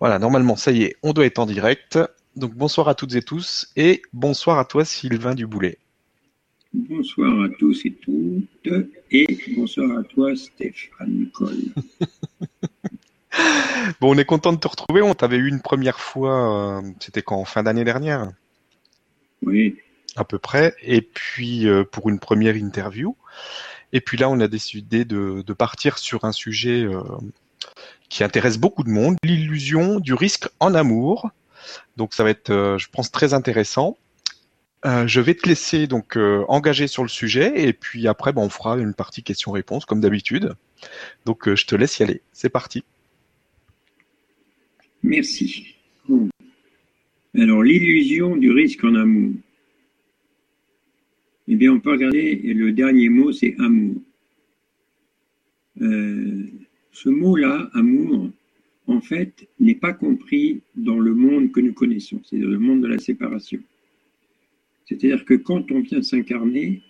Voilà, normalement, ça y est, on doit être en direct. Donc bonsoir à toutes et tous et bonsoir à toi Sylvain Duboulet. Bonsoir à tous et toutes et bonsoir à toi Stéphane Cole. bon, on est content de te retrouver. On t'avait eu une première fois, euh, c'était quand fin d'année dernière? Oui. À peu près. Et puis euh, pour une première interview. Et puis là, on a décidé de, partir sur un sujet euh, qui intéresse beaucoup de monde, l'illusion du risque en amour. Donc ça va être, euh, je pense, très intéressant. Euh, je vais te laisser donc euh, engager sur le sujet et puis après, ben, on fera une partie questions-réponses comme d'habitude. Donc je te laisse y aller. C'est parti. Merci. Alors l'illusion du risque en amour. Eh bien, on peut regarder, le dernier mot, c'est amour. Ce mot-là, amour, en fait, n'est pas compris dans le monde que nous connaissons, c'est-à-dire le monde de la séparation. C'est-à-dire que quand on vient s'incarner,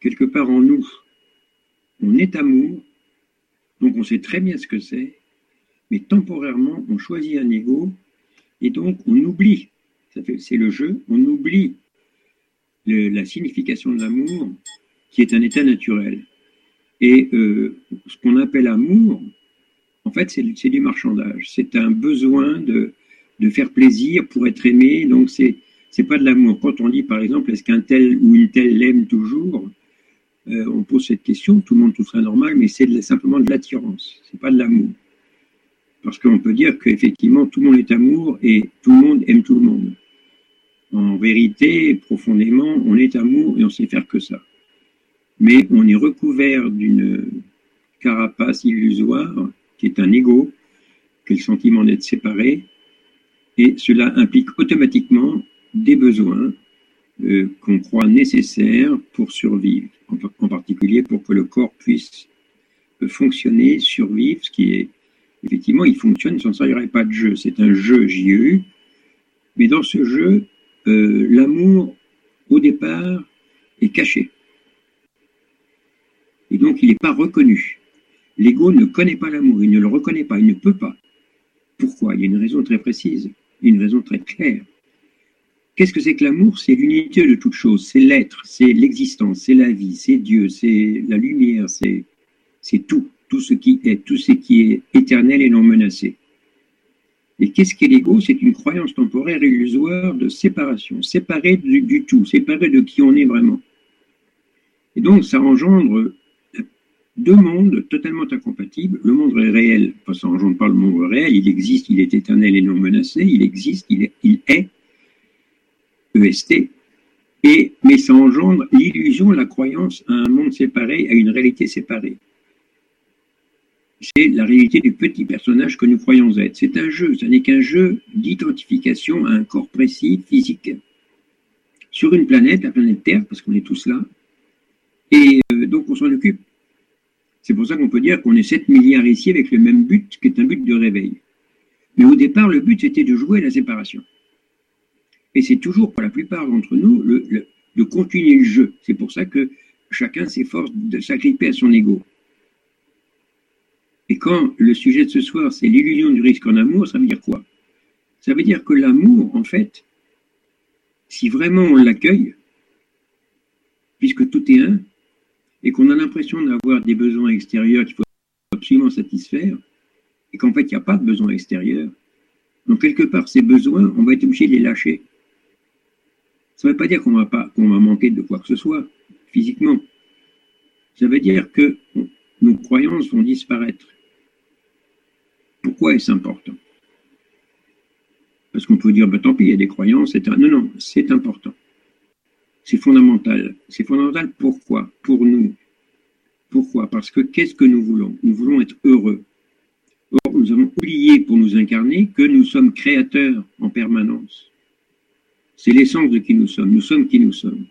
quelque part en nous, on est amour, donc on sait très bien ce que c'est, mais temporairement, on choisit un ego, et donc on oublie, c'est le jeu, on oublie la signification de l'amour, qui est un état naturel. Et euh, ce qu'on appelle amour, en fait, c'est du marchandage. C'est un besoin de, de, faire plaisir pour être aimé. Donc, c'est c'est pas de l'amour. Quand on dit, par exemple, est-ce qu'un tel ou une telle l'aime toujours euh, On pose cette question. Tout le monde trouve ça normal, mais c'est simplement de l'attirance. C'est pas de l'amour. Parce qu'on peut dire qu'effectivement, tout le monde est amour et tout le monde aime tout le monde. En vérité, profondément, on est amour et on sait faire que ça. Mais on est recouvert d'une carapace illusoire qui est un ego, qui est le sentiment d'être séparé, et cela implique automatiquement des besoins euh, qu'on croit nécessaires pour survivre, en, particulier pour que le corps puisse euh, fonctionner, survivre, ce qui est effectivement, il fonctionne sans ça, il n'y aurait pas de jeu. C'est un jeu JE, mais dans ce jeu, euh, l'amour, au départ, est caché. Et donc, il n'est pas reconnu. L'ego ne connaît pas l'amour, il ne le reconnaît pas, il ne peut pas. Pourquoi? Il y a une raison très précise, une raison très claire. Qu'est-ce que c'est que l'amour? C'est l'unité de toute chose, c'est l'être, c'est l'existence, c'est la vie, c'est Dieu, c'est la lumière, c'est, tout, tout ce qui est, tout ce qui est éternel et non menacé. Et qu'est-ce qu'est l'ego? C'est une croyance temporaire illusoire de séparation, séparée du, du, tout, séparée de qui on est vraiment. Et donc ça engendre deux mondes totalement incompatibles. Le monde réel, enfin, ça engendre pas le monde réel, il existe, il est éternel et non menacé, il existe, il est, il est EST, et, mais ça engendre l'illusion, la croyance à un monde séparé, à une réalité séparée. C'est la réalité du petit personnage que nous croyons être. C'est un jeu, ce n'est qu'un jeu d'identification à un corps précis, physique, sur une planète, la planète Terre, parce qu'on est tous là, et euh, donc on s'en occupe c'est pour ça qu'on peut dire qu'on est 7 milliards ici avec le même but, qui est un but de réveil. Mais au départ, le but, c'était de jouer à la séparation. Et c'est toujours, pour la plupart d'entre nous, de continuer le jeu. C'est pour ça que chacun s'efforce de s'agripper à son ego. Et quand le sujet de ce soir, c'est l'illusion du risque en amour, ça veut dire quoi? Ça veut dire que l'amour, en fait, si vraiment on l'accueille, puisque tout est un, et qu'on a l'impression d'avoir des besoins extérieurs qu'il faut absolument satisfaire, et qu'en fait, il n'y a pas de besoin extérieur, donc quelque part, ces besoins, on va être obligé de les lâcher. Ça ne veut pas dire qu'on va, va manquer de quoi que ce soit, physiquement. Ça veut dire que nos croyances vont disparaître. Pourquoi est-ce important? Parce qu'on peut dire, bah, tant pis, il y a des croyances, c'est un... Non, non, c'est important. C'est fondamental. C'est fondamental pourquoi? Pour nous. Pourquoi? Parce que qu'est-ce que nous voulons? Nous voulons être heureux. Or, nous avons oublié pour nous incarner que nous sommes créateurs en permanence. C'est l'essence de qui nous sommes. Nous sommes qui nous sommes.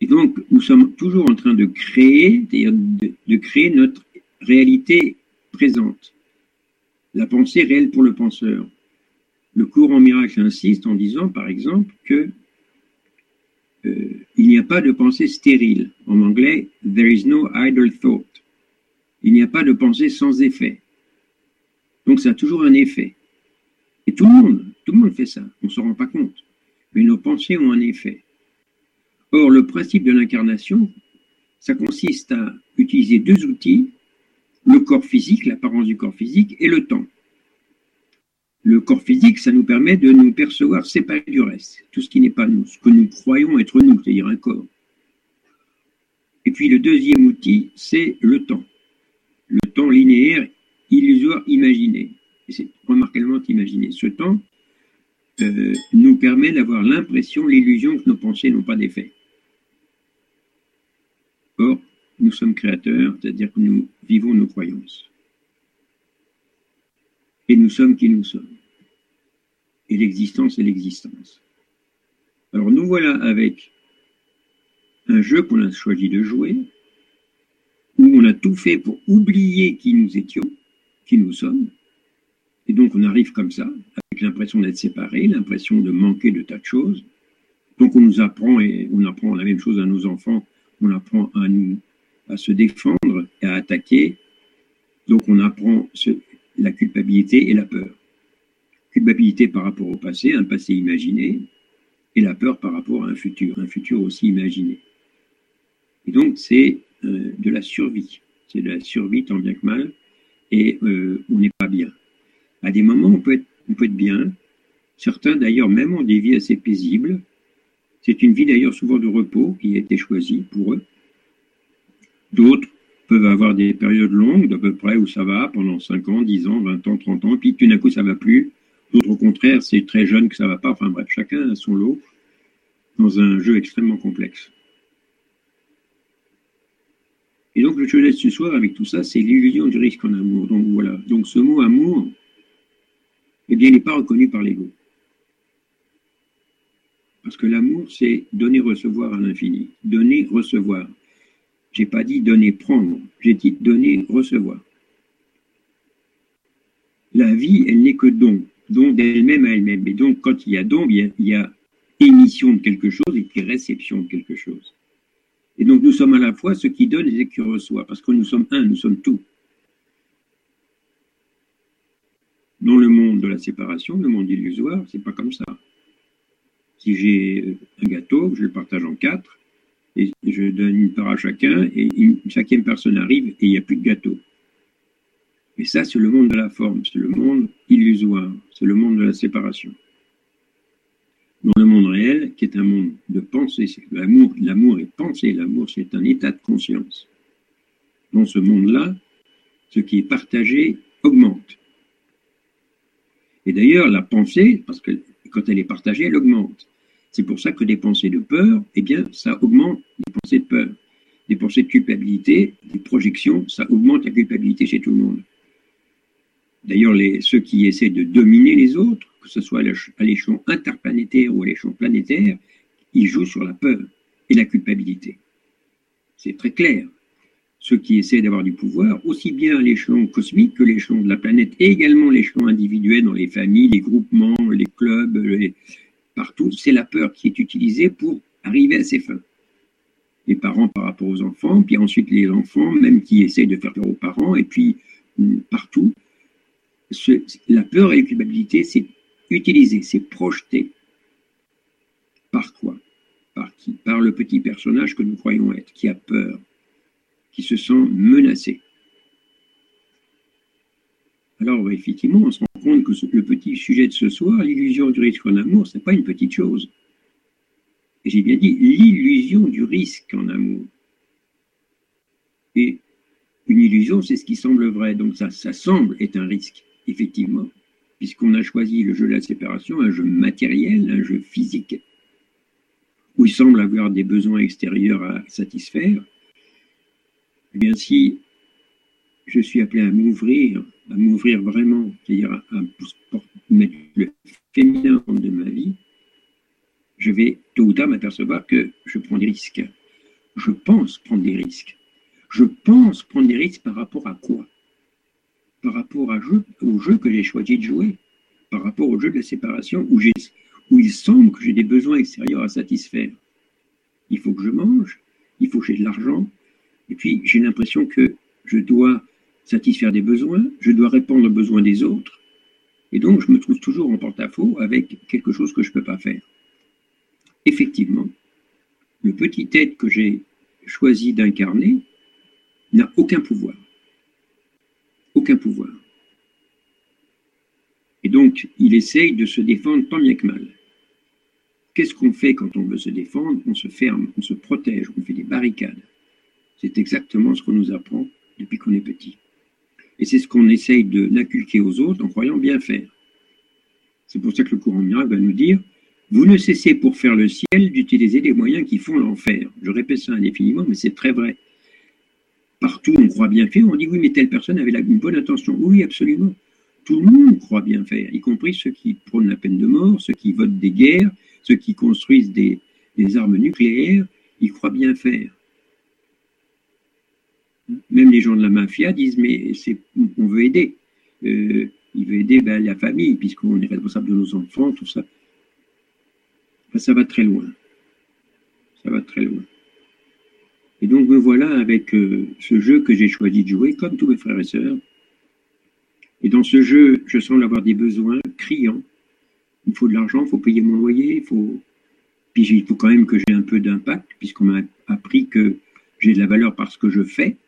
Et donc, nous sommes toujours en train de créer, c'est-à-dire de, de créer notre réalité présente. La pensée réelle pour le penseur. Le cours en miracle insiste en disant, par exemple, que il n'y a pas de pensée stérile. En anglais, there is no idle thought. Il n'y a pas de pensée sans effet. Donc ça a toujours un effet. Et tout le monde, tout le monde fait ça, on ne s'en rend pas compte. Mais nos pensées ont un effet. Or, le principe de l'incarnation, ça consiste à utiliser deux outils, le corps physique, l'apparence du corps physique, et le temps. Le corps physique, ça nous permet de nous percevoir séparés du reste, tout ce qui n'est pas nous, ce que nous croyons être nous, c'est-à-dire un corps. Et puis le deuxième outil, c'est le temps. Le temps linéaire, illusoire, imaginé. C'est remarquablement imaginé. Ce temps euh, nous permet d'avoir l'impression, l'illusion que nos pensées n'ont pas d'effet. Or, nous sommes créateurs, c'est-à-dire que nous vivons nos croyances. Et nous sommes qui nous sommes. Et l'existence est l'existence. Alors nous voilà avec un jeu qu'on a choisi de jouer, où on a tout fait pour oublier qui nous étions, qui nous sommes. Et donc on arrive comme ça, avec l'impression d'être séparés, l'impression de manquer de tas de choses. Donc on nous apprend, et on apprend la même chose à nos enfants, on apprend à nous à se défendre et à attaquer. Donc on apprend la culpabilité et la peur. Culpabilité par rapport au passé, un passé imaginé, et la peur par rapport à un futur, un futur aussi imaginé. Et donc c'est euh, de la survie, c'est de la survie tant bien que mal, et euh, on n'est pas bien. À des moments, on peut être, bien. Certains d'ailleurs même ont des vies assez paisibles, c'est une vie d'ailleurs souvent de repos qui a été choisie pour eux. D'autres peuvent avoir des périodes longues, d'à peu près où ça va, pendant 5 ans, 10 ans, 20 ans, 30 ans, puis tout d'un coup ça va plus. D'autres au contraire, c'est très jeune que ça va pas. Enfin bref, chacun a son lot dans un jeu extrêmement complexe. Et donc le laisse ce soir avec tout ça, c'est l'illusion du risque en amour. Donc voilà. Donc ce mot amour, eh bien, il n'est pas reconnu par l'ego. Parce que l'amour, c'est donner, recevoir à l'infini. Donner, recevoir. J'ai pas dit donner, prendre. J'ai dit donner, recevoir. La vie, elle n'est que don. Don d'elle-même à elle-même. Et donc, quand il y a don, il y a, émission de quelque chose et puis réception de quelque chose. Et donc, nous sommes à la fois ceux qui donnent et ceux qui reçoivent. Parce que nous sommes un, nous sommes tout. Dans le monde de la séparation, le monde illusoire, c'est pas comme ça. Si j'ai un gâteau, je le partage en quatre, et je donne une part à chacun, et une cinquième personne arrive et il n'y a plus de gâteau. Et ça, c'est le monde de la forme, c'est le monde illusoire, c'est le monde de la séparation. Dans le monde réel, qui est un monde de pensée, l'amour, l'amour est pensée, l'amour c'est un état de conscience. Dans ce monde-là, ce qui est partagé augmente. Et d'ailleurs, la pensée, parce que quand elle est partagée, elle augmente. C'est pour ça que des pensées de peur, eh bien, ça augmente les pensées de peur. Des pensées de culpabilité, des projections, ça augmente la culpabilité chez tout le monde. D'ailleurs, ceux qui essaient de dominer les autres, que ce soit à l'échelon interplanétaire ou à l'échelon planétaire, ils jouent sur la peur et la culpabilité. C'est très clair. Ceux qui essaient d'avoir du pouvoir, aussi bien à l'échelon cosmique que l'échelon de la planète, et également l'échelon individuel dans les familles, les groupements, les clubs, partout, c'est la peur qui est utilisée pour arriver à ses fins. Les parents par rapport aux enfants, puis ensuite les enfants, même qui essayent de faire peur aux parents, et puis mm, la peur et la culpabilité, c'est utilisé, c'est projeté. Par quoi? Par qui? Par le petit personnage que nous croyons être, qui a peur, qui se sent menacé. Alors, effectivement, on se rend compte que le petit sujet de ce soir, l'illusion du risque en amour, ce n'est pas une petite chose. J'ai bien dit l'illusion du risque en amour. Et une illusion, c'est ce qui semble vrai. Donc ça, ça semble être un risque, effectivement, puisqu'on a choisi le jeu de la séparation, un jeu matériel, un jeu physique, où il semble avoir des besoins extérieurs à satisfaire. Eh bien, si je suis appelé à m'ouvrir, à m'ouvrir vraiment, c'est-à-dire à, mettre le féminin de ma vie, je vais tôt ou tard m'apercevoir que je prends des risques. Je pense prendre des risques. Je pense prendre des risques par rapport à quoi? Par rapport au jeu que j'ai choisi de jouer, par rapport au jeu de la séparation où, où il semble que j'ai des besoins extérieurs à satisfaire. Il faut que je mange, il faut que j'ai de l'argent, et puis j'ai l'impression que je dois satisfaire des besoins, je dois répondre aux besoins des autres, et donc je me trouve toujours en porte-à-faux avec quelque chose que je ne peux pas faire. Effectivement, le petit être que j'ai choisi d'incarner n'a aucun pouvoir. Aucun pouvoir. Et donc, il essaye de se défendre tant bien que mal. Qu'est-ce qu'on fait quand on veut se défendre? On se ferme, on se protège, on fait des barricades. C'est exactement ce qu'on nous apprend depuis qu'on est petit. Et c'est ce qu'on essaye de aux autres en croyant bien faire. C'est pour ça que le courant miracle va nous dire Vous ne cessez pour faire le ciel d'utiliser des moyens qui font l'enfer. Je répète ça indéfiniment, mais c'est très vrai. Partout, on croit bien faire, on dit Oui, mais telle personne avait une bonne intention. Oui, absolument. Tout le monde croit bien faire, y compris ceux qui prônent la peine de mort, ceux qui votent des guerres, ceux qui construisent des, armes nucléaires, ils croient bien faire. Même les gens de la mafia disent mais on veut aider. Euh, il veut aider ben, la famille puisqu'on est responsable de nos enfants, tout ça. Ben, ça va très loin. Ça va très loin. Et donc me voilà avec euh, ce jeu que j'ai choisi de jouer, comme tous mes frères et sœurs. Et dans ce jeu, je semble avoir des besoins criants. Il faut de l'argent, il faut payer mon loyer, il faut. Puis il faut quand même que j'ai un peu d'impact, puisqu'on m'a appris que j'ai de la valeur parce que je fais.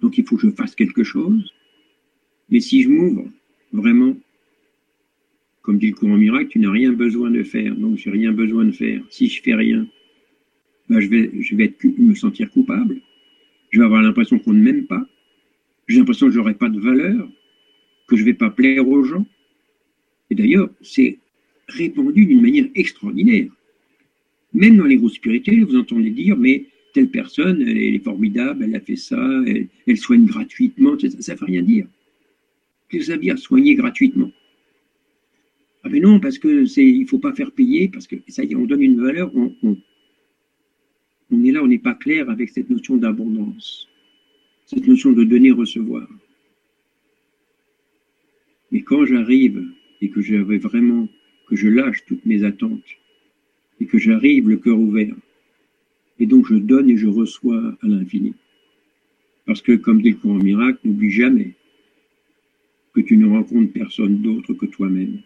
Donc il faut que je fasse quelque chose. Mais si je m'ouvre, vraiment, comme dit le courant miracle, tu n'as rien besoin de faire. Donc j'ai rien besoin de faire. Si je fais rien, je vais, je vais me sentir coupable. Je vais avoir l'impression qu'on ne m'aime pas. J'ai l'impression que je n'aurai pas de valeur, que je ne vais pas plaire aux gens. Et d'ailleurs, c'est répandu d'une manière extraordinaire. Même dans les groupes spirituels, vous entendez dire, mais telle personne, elle est formidable, elle a fait ça, elle, soigne gratuitement, ça ne veut rien dire. Qu'est-ce que ça veut dire soigner gratuitement? Ah mais non, parce que c'est, il faut pas faire payer, parce que ça y est, on donne une valeur, on est là, on n'est pas clair avec cette notion d'abondance, cette notion de donner-recevoir. Mais quand j'arrive et que j'avais vraiment, que je lâche toutes mes attentes et que j'arrive le cœur ouvert, et donc je donne et je reçois à l'infini. Parce que, comme dit le courant miracle, n'oublie jamais que tu ne rencontres personne d'autre que toi-même.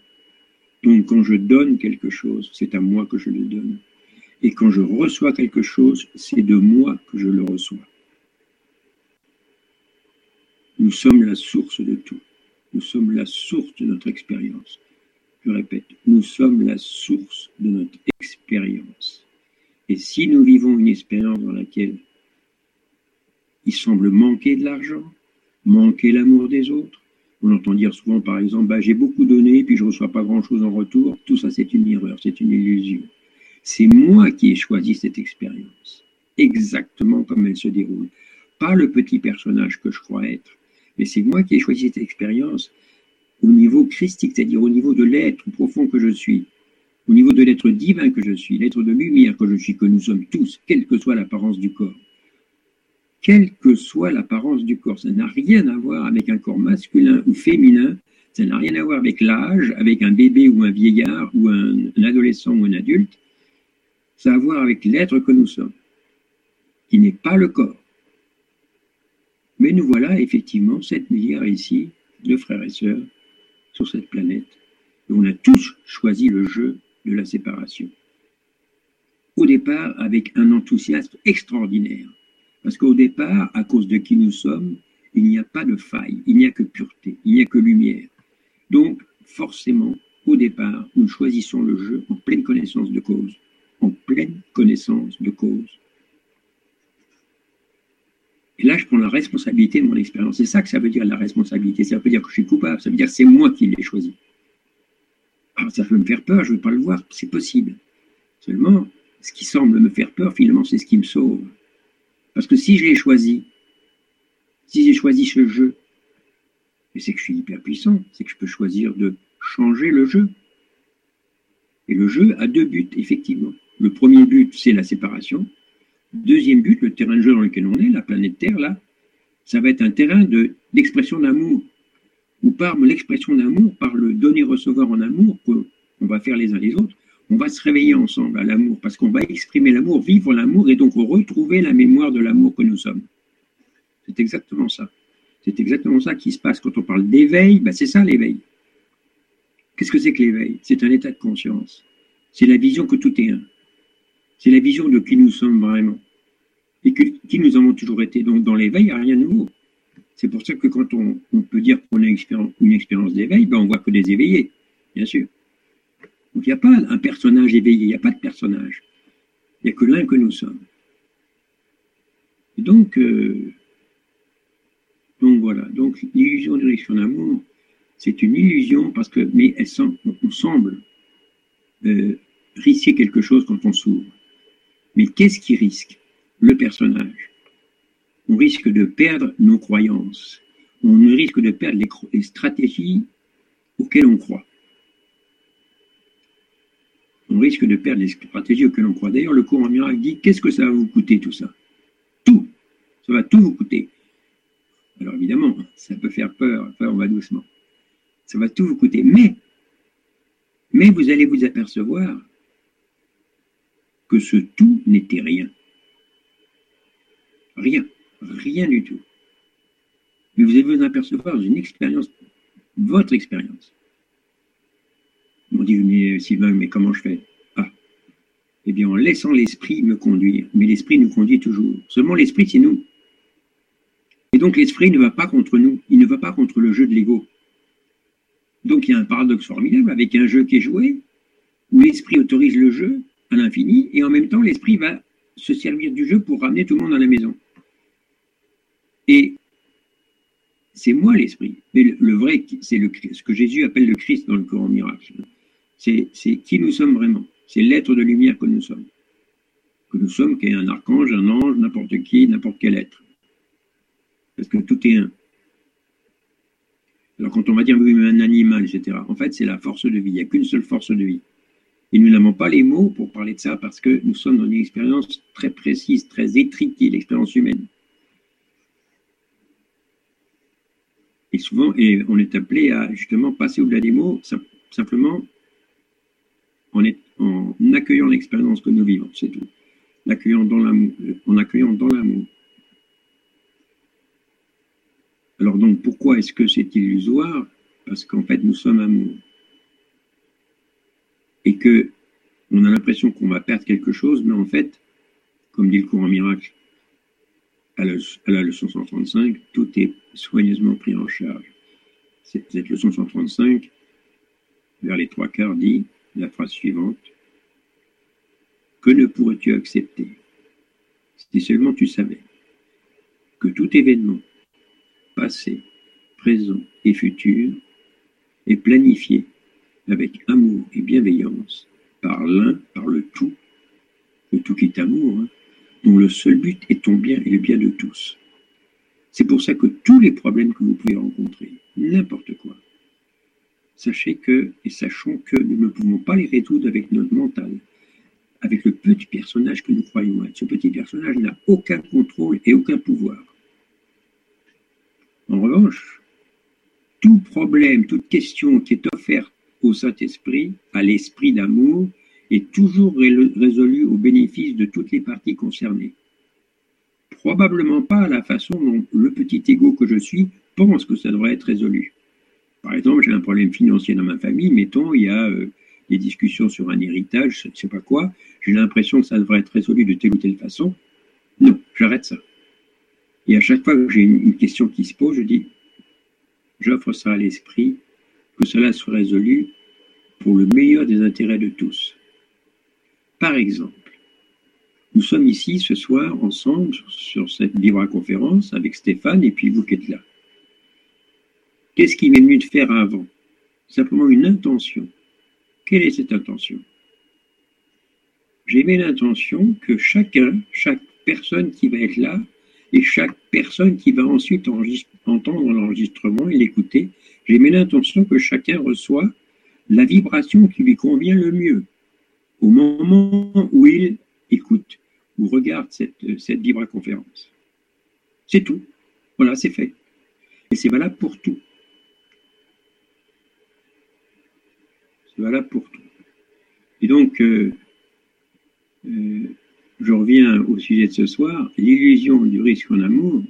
Donc quand je donne quelque chose, c'est à moi que je le donne. Et quand je reçois quelque chose, c'est de moi que je le reçois. Nous sommes la source de tout. Nous sommes la source de notre expérience. Je répète, nous sommes la source de notre expérience. Et si nous vivons une expérience dans laquelle il semble manquer de l'argent, manquer l'amour des autres, on entend dire souvent par exemple, bah, j'ai beaucoup donné puis je ne reçois pas grand-chose en retour, tout ça c'est une erreur, c'est une illusion. C'est moi qui ai choisi cette expérience, exactement comme elle se déroule. Pas le petit personnage que je crois être, mais c'est moi qui ai choisi cette expérience au niveau christique, c'est-à-dire au niveau de l'être profond que je suis au niveau de l'être divin que je suis, l'être de lumière que je suis, que nous sommes tous, quelle que soit l'apparence du corps. Quelle que soit l'apparence du corps, ça n'a rien à voir avec un corps masculin ou féminin, ça n'a rien à voir avec l'âge, avec un bébé ou un vieillard ou un, adolescent ou un adulte, ça a à voir avec l'être que nous sommes, qui n'est pas le corps. Mais nous voilà effectivement 7 milliards ici de frères et sœurs sur cette planète. Et on a tous choisi le jeu de la séparation. Au départ, avec un enthousiasme extraordinaire. Parce qu'au départ, à cause de qui nous sommes, il n'y a pas de faille, il n'y a que pureté, il n'y a que lumière. Donc, forcément, au départ, nous choisissons le jeu en pleine connaissance de cause. En pleine connaissance de cause. Et là, je prends la responsabilité de mon expérience. C'est ça que ça veut dire la responsabilité. Ça veut dire que je suis coupable. Ça veut dire que c'est moi qui l'ai choisi. Alors, ça peut me faire peur, je ne veux pas le voir, c'est possible. Seulement, ce qui semble me faire peur, finalement, c'est ce qui me sauve. Parce que si je l'ai choisi, si j'ai choisi ce jeu, c'est que je suis hyper puissant, c'est que je peux choisir de changer le jeu. Et le jeu a deux buts, effectivement. Le premier but, c'est la séparation. Deuxième but, le terrain de jeu dans lequel on est, la planète Terre, là, ça va être un terrain d'expression d'amour ou par l'expression d'amour, par le donner-recevoir en amour qu'on va faire les uns les autres, on va se réveiller ensemble à l'amour, parce qu'on va exprimer l'amour, vivre l'amour et donc retrouver la mémoire de l'amour que nous sommes. C'est exactement ça. C'est exactement ça qui se passe quand on parle d'éveil. Ben c'est ça l'éveil. Qu'est-ce que c'est que l'éveil? C'est un état de conscience. C'est la vision que tout est un. C'est la vision de qui nous sommes vraiment. Et qui nous avons toujours été. Donc dans l'éveil, il n'y a rien de nouveau. C'est pour ça que quand on, peut dire qu'on a une expérience, d'éveil, ben on voit que des éveillés, bien sûr. Donc il n'y a pas un personnage éveillé, il n'y a pas de personnage. Il n'y a que l'un que nous sommes. donc, euh, donc voilà. Donc l'illusion de direction d'amour, c'est une illusion parce que, mais elle semble, on semble euh, risquer quelque chose quand on s'ouvre. Mais qu'est-ce qui risque Le personnage? On risque de perdre nos croyances. On risque de perdre les, stratégies auxquelles on croit. On risque de perdre les stratégies auxquelles on croit. D'ailleurs, le courant miracle dit qu'est-ce que ça va vous coûter tout ça? Tout. Ça va tout vous coûter. Alors évidemment, ça peut faire peur. Enfin, on va doucement. Ça va tout vous coûter. Mais, mais vous allez vous apercevoir que ce tout n'était rien. Rien, rien du tout. Mais vous allez vous apercevoir une expérience, votre expérience. On dit, mais Sylvain, mais comment je fais? Ah, eh bien, en laissant l'esprit me conduire. Mais l'esprit nous conduit toujours. Seulement l'esprit, c'est nous. Et donc l'esprit ne va pas contre nous, il ne va pas contre le jeu de l'ego. Donc il y a un paradoxe formidable avec un jeu qui est joué, où l'esprit autorise le jeu, à l'infini, et en même temps, l'esprit va se servir du jeu pour ramener tout le monde à la maison. Et c'est moi l'esprit. Mais le, vrai, c'est ce que Jésus appelle le Christ dans le Coran miracle. C'est qui nous sommes vraiment. C'est l'être de lumière que nous sommes. Que nous sommes, qui est un archange, un ange, n'importe qui, n'importe quel être. Parce que tout est un. Alors quand on va dire oui, un animal, etc., en fait, c'est la force de vie. Il n'y a qu'une seule force de vie. Et nous n'avons pas les mots pour parler de ça parce que nous sommes dans une expérience très précise, très étriquée, l'expérience humaine. Et souvent, et on est appelé à justement passer au-delà des mots, simplement en, en accueillant l'expérience que nous vivons, c'est tout. Dans l'amour, en accueillant dans l'amour. Alors donc, pourquoi est-ce que c'est illusoire? Parce qu'en fait, nous sommes amour et que on a l'impression qu'on va perdre quelque chose, mais en fait, comme dit le courant miracle à la, leçon 135, tout est soigneusement pris en charge. Cette, leçon 135, vers les trois quarts, dit la phrase suivante Que ne pourrais-tu accepter si seulement tu savais que tout événement, passé, présent et futur, est planifié avec amour et bienveillance par l'un, par le tout, le tout qui est amour, hein, dont le seul but est ton bien et le bien de tous. C'est pour ça que tous les problèmes que vous pouvez rencontrer, n'importe quoi, sachez que et sachons que nous ne pouvons pas les résoudre avec notre mental, avec le petit personnage que nous croyons être. Ce petit personnage n'a aucun contrôle et aucun pouvoir. En revanche, tout problème, toute question qui est offerte au Saint-Esprit, à l'esprit d'amour, est toujours résolu au bénéfice de toutes les parties concernées. Probablement pas à la façon dont le petit ego que je suis pense que ça devrait être résolu. Par exemple, j'ai un problème financier dans ma famille, mettons, il y a euh, des discussions sur un héritage, je ne sais pas quoi, j'ai l'impression que ça devrait être résolu de telle ou telle façon. Non, j'arrête ça. Et à chaque fois que j'ai une question qui se pose, je dis, j'offre ça à l'esprit que cela soit résolu pour le meilleur des intérêts de tous. Par exemple, nous sommes ici ce soir ensemble sur cette vibra-conférence avec Stéphane et puis vous qui êtes là. Qu'est-ce qui m'est venu de faire avant? Simplement une intention. Quelle est cette intention? J'ai mis l'intention que chacun, chaque personne qui va être là, et chaque personne qui va ensuite entendre l'enregistrement et l'écouter, j'ai mis l'intention que chacun reçoit la vibration qui lui convient le mieux au moment où il écoute ou regarde cette, cette vibra-conférence. C'est tout. Voilà, c'est fait. Et c'est valable pour tout. C'est valable pour tout. Et donc, euh, euh, je reviens au sujet de ce soir, l'illusion du risque en amour,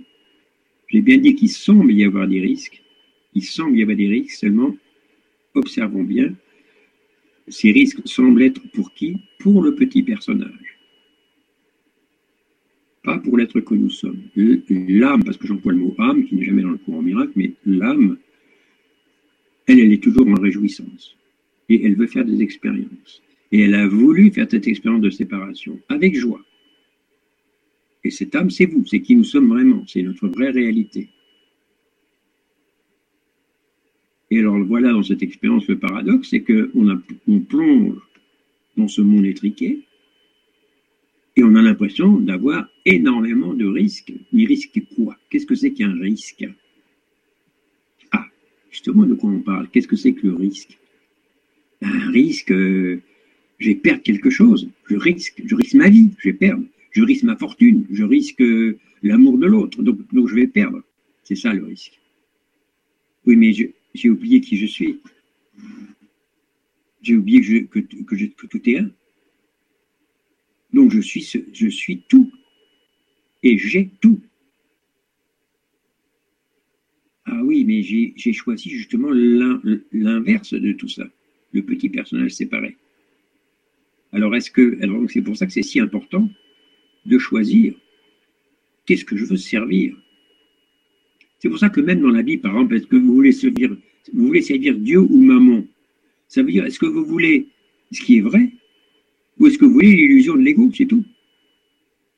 J'ai bien dit qu'il semble y avoir des risques. Il semble y avoir des risques, seulement observons bien. Ces risques semblent être pour qui? Pour le petit personnage. Pas pour l'être que nous sommes. L'âme, parce que j'emploie le mot âme, qui n'est jamais dans le courant miracle, mais l'âme, elle, elle est toujours en réjouissance. Et elle veut faire des expériences. Et elle a voulu faire cette expérience de séparation avec joie. Et cette âme, c'est vous, c'est qui nous sommes vraiment, c'est notre vraie réalité. Et alors voilà, dans cette expérience, le paradoxe, c'est qu'on on plonge dans ce monde étriqué et on a l'impression d'avoir énormément de risques. Mais risque quoi? Qu'est-ce que c'est qu'un risque? Ah, justement, de quoi on parle? Qu'est-ce que c'est que le risque? Un risque, euh, je vais quelque chose. Je risque, je risque ma vie, je vais perdre. Je risque ma fortune, je risque euh, l'amour de l'autre, donc, donc je vais perdre. C'est ça le risque. Oui, mais j'ai oublié qui je suis. J'ai oublié que, tout est un. Donc je suis, je suis tout. Et j'ai tout. Ah oui, mais j'ai choisi justement l'inverse de tout ça. Le petit personnage séparé. Alors est-ce que, alors c'est pour ça que c'est si important de choisir qu'est-ce que je veux servir. C'est pour ça que même dans la vie, par exemple, est-ce que vous voulez servir, vous voulez servir Dieu ou maman? Ça veut dire, est-ce que vous voulez ce qui est vrai ou est-ce que vous voulez l'illusion de l'ego C'est tout?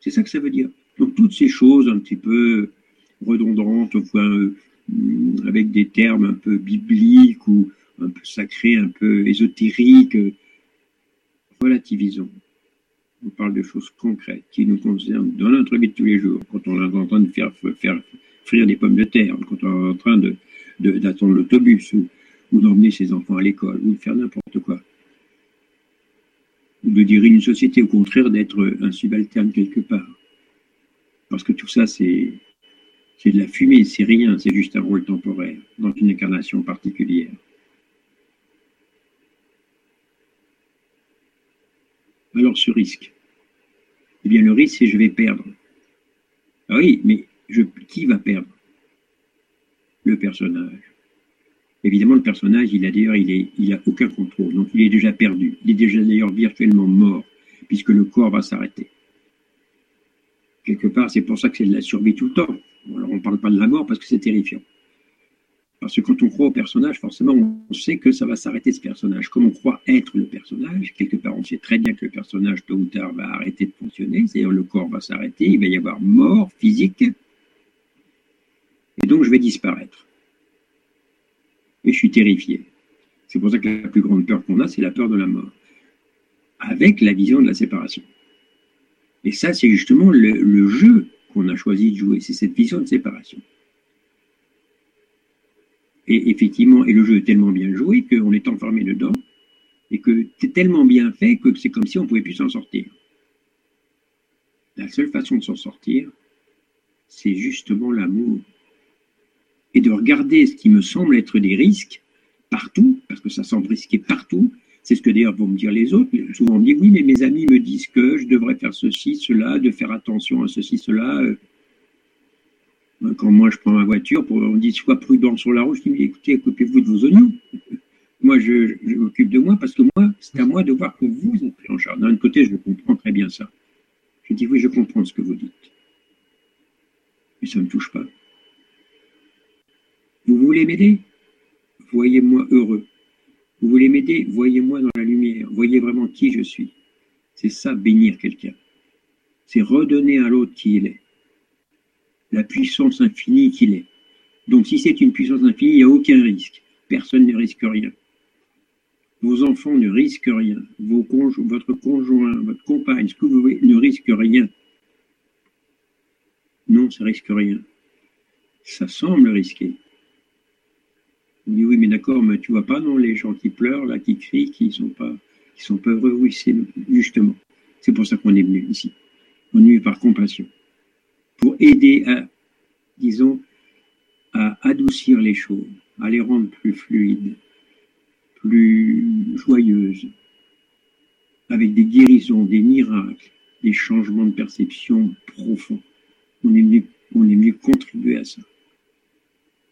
C'est ça que ça veut dire. Donc toutes ces choses un petit peu redondantes, enfin, avec des termes un peu bibliques ou un peu sacrés, un peu ésotériques, relativisons. On parle de choses concrètes qui nous concernent dans notre vie de tous les jours, quand on est en train de faire frire des pommes de terre, quand on est en train de, d'attendre l'autobus ou, d'emmener ses enfants à l'école ou de faire n'importe quoi. Ou de dire une société, au contraire, d'être un subalterne quelque part. Parce que tout ça, c'est, c'est de la fumée, c'est rien, c'est juste un rôle temporaire dans une incarnation particulière. alors ce risque Eh bien, le risque, c'est je vais perdre. Ah oui, mais qui va perdre? Le personnage. Évidemment, le personnage, il a d'ailleurs, il a aucun contrôle, donc il est déjà perdu. Il est déjà d'ailleurs virtuellement mort, puisque le corps va s'arrêter. Quelque part, c'est pour ça que c'est de la survie tout le temps. Alors, on ne parle pas de la mort parce que c'est terrifiant. Parce que quand on croit au personnage, forcément, on sait que ça va s'arrêter ce personnage. Comme on croit être le personnage, quelque part, on sait très bien que le personnage, tôt ou tard, va arrêter de fonctionner, c'est-à-dire le corps va s'arrêter, il va y avoir mort physique, et donc je vais disparaître. Et je suis terrifié. C'est pour ça que la plus grande peur qu'on a, c'est la peur de la mort, avec la vision de la séparation. Et ça, c'est justement le, jeu qu'on a choisi de jouer, c'est cette vision de séparation. Et effectivement, et le jeu est tellement bien joué qu'on est enfermé dedans, et que c'est tellement bien fait que c'est comme si on ne pouvait plus s'en sortir. La seule façon de s'en sortir, c'est justement l'amour. De regarder ce qui me semble être des risques partout, parce que ça semble risqué partout. C'est ce que d'ailleurs vont me dire les autres. Souvent on me dit oui, mais mes amis me disent que je devrais faire ceci, cela, de faire attention à ceci, cela. Quand moi je prends ma voiture, on dit sois prudent sur la route, je dis écoutez, occupez-vous de vos oignons. Moi, je, m'occupe de moi parce que moi, c'est à moi de voir que vous êtes pris en charge. D'un côté, je comprends très bien ça. Je dis oui, je comprends ce que vous dites. Mais ça ne me touche pas. Vous voulez m'aider? Voyez-moi heureux. Vous voulez m'aider? Voyez-moi dans la lumière. Voyez vraiment qui je suis. C'est ça, bénir quelqu'un. C'est redonner à l'autre qui il est la puissance infinie qu'il est. Donc si c'est une puissance infinie, il n'y a aucun risque. Personne ne risque rien. Vos enfants ne risquent rien. Votre conjoint, votre compagne, ce que vous voulez, ne risque rien. Non, ça risque rien. Ça semble risqué. Vous dites, oui, mais d'accord, mais tu vois pas, non, les gens qui pleurent, là, qui crient, qui sont pas, qui sont pas heureux. Oui, c'est justement. C'est pour ça qu'on est venu ici. On est venu par compassion pour aider à, disons, à adoucir les choses, à les rendre plus fluides, plus joyeuses, avec des guérisons, des miracles, des changements de perception profonds. On est venu, on est venu contribuer à ça.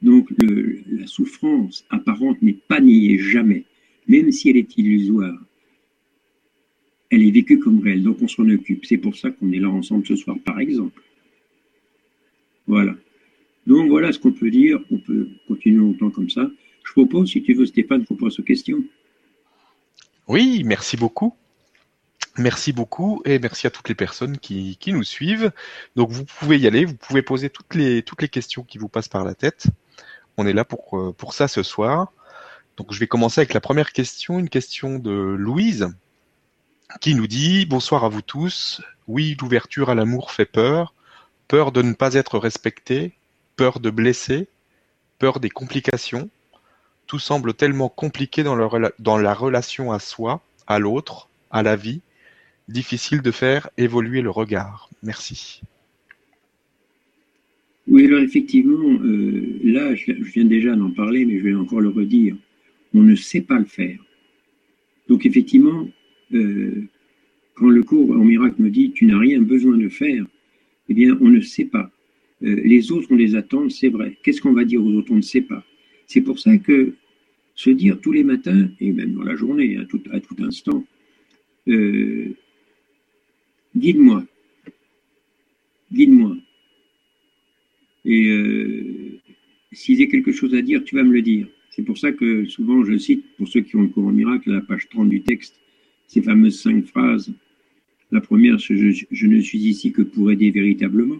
Donc la souffrance apparente n'est pas niée jamais, même si elle est illusoire. Elle est vécue comme réelle, donc on s'en occupe. C'est pour ça qu'on est là ensemble ce soir, par exemple. Voilà. Donc voilà ce qu'on peut dire. On peut continuer longtemps comme ça. Je propose, si tu veux, Stéphane, qu'on pose aux questions. Oui, merci beaucoup. Merci beaucoup et merci à toutes les personnes qui, nous suivent. Donc vous pouvez y aller, vous pouvez poser toutes les questions qui vous passent par la tête. On est là pour, euh, pour ça ce soir. Donc je vais commencer avec la première question, une question de Louise qui nous dit Bonsoir à vous tous. Oui, l'ouverture à l'amour fait peur. Peur de ne pas être respecté, peur de blesser, peur des complications. Tout semble tellement compliqué dans la relation à soi, à l'autre, à la vie, difficile de faire évoluer le regard. Merci. Oui, alors effectivement, euh, là, je, viens déjà d'en parler, mais je vais encore le redire. On ne sait pas le faire. Donc effectivement, euh, quand le cours en miracle me dit tu n'as rien besoin de faire, eh bien, on ne sait pas. Euh, les autres, on les attend, c'est vrai. Qu'est-ce qu'on va dire aux autres? On ne sait pas. C'est pour ça que se dire tous les matins, et même dans la journée, à tout, à tout instant, Guide-moi. Guide-moi. Et euh, y a quelque chose à dire, tu vas me le dire. C'est pour ça que souvent je cite, pour ceux qui ont le cours en miracle, la page 30 du texte, ces fameuses cinq phrases. La première, je, je ne suis ici que pour aider véritablement.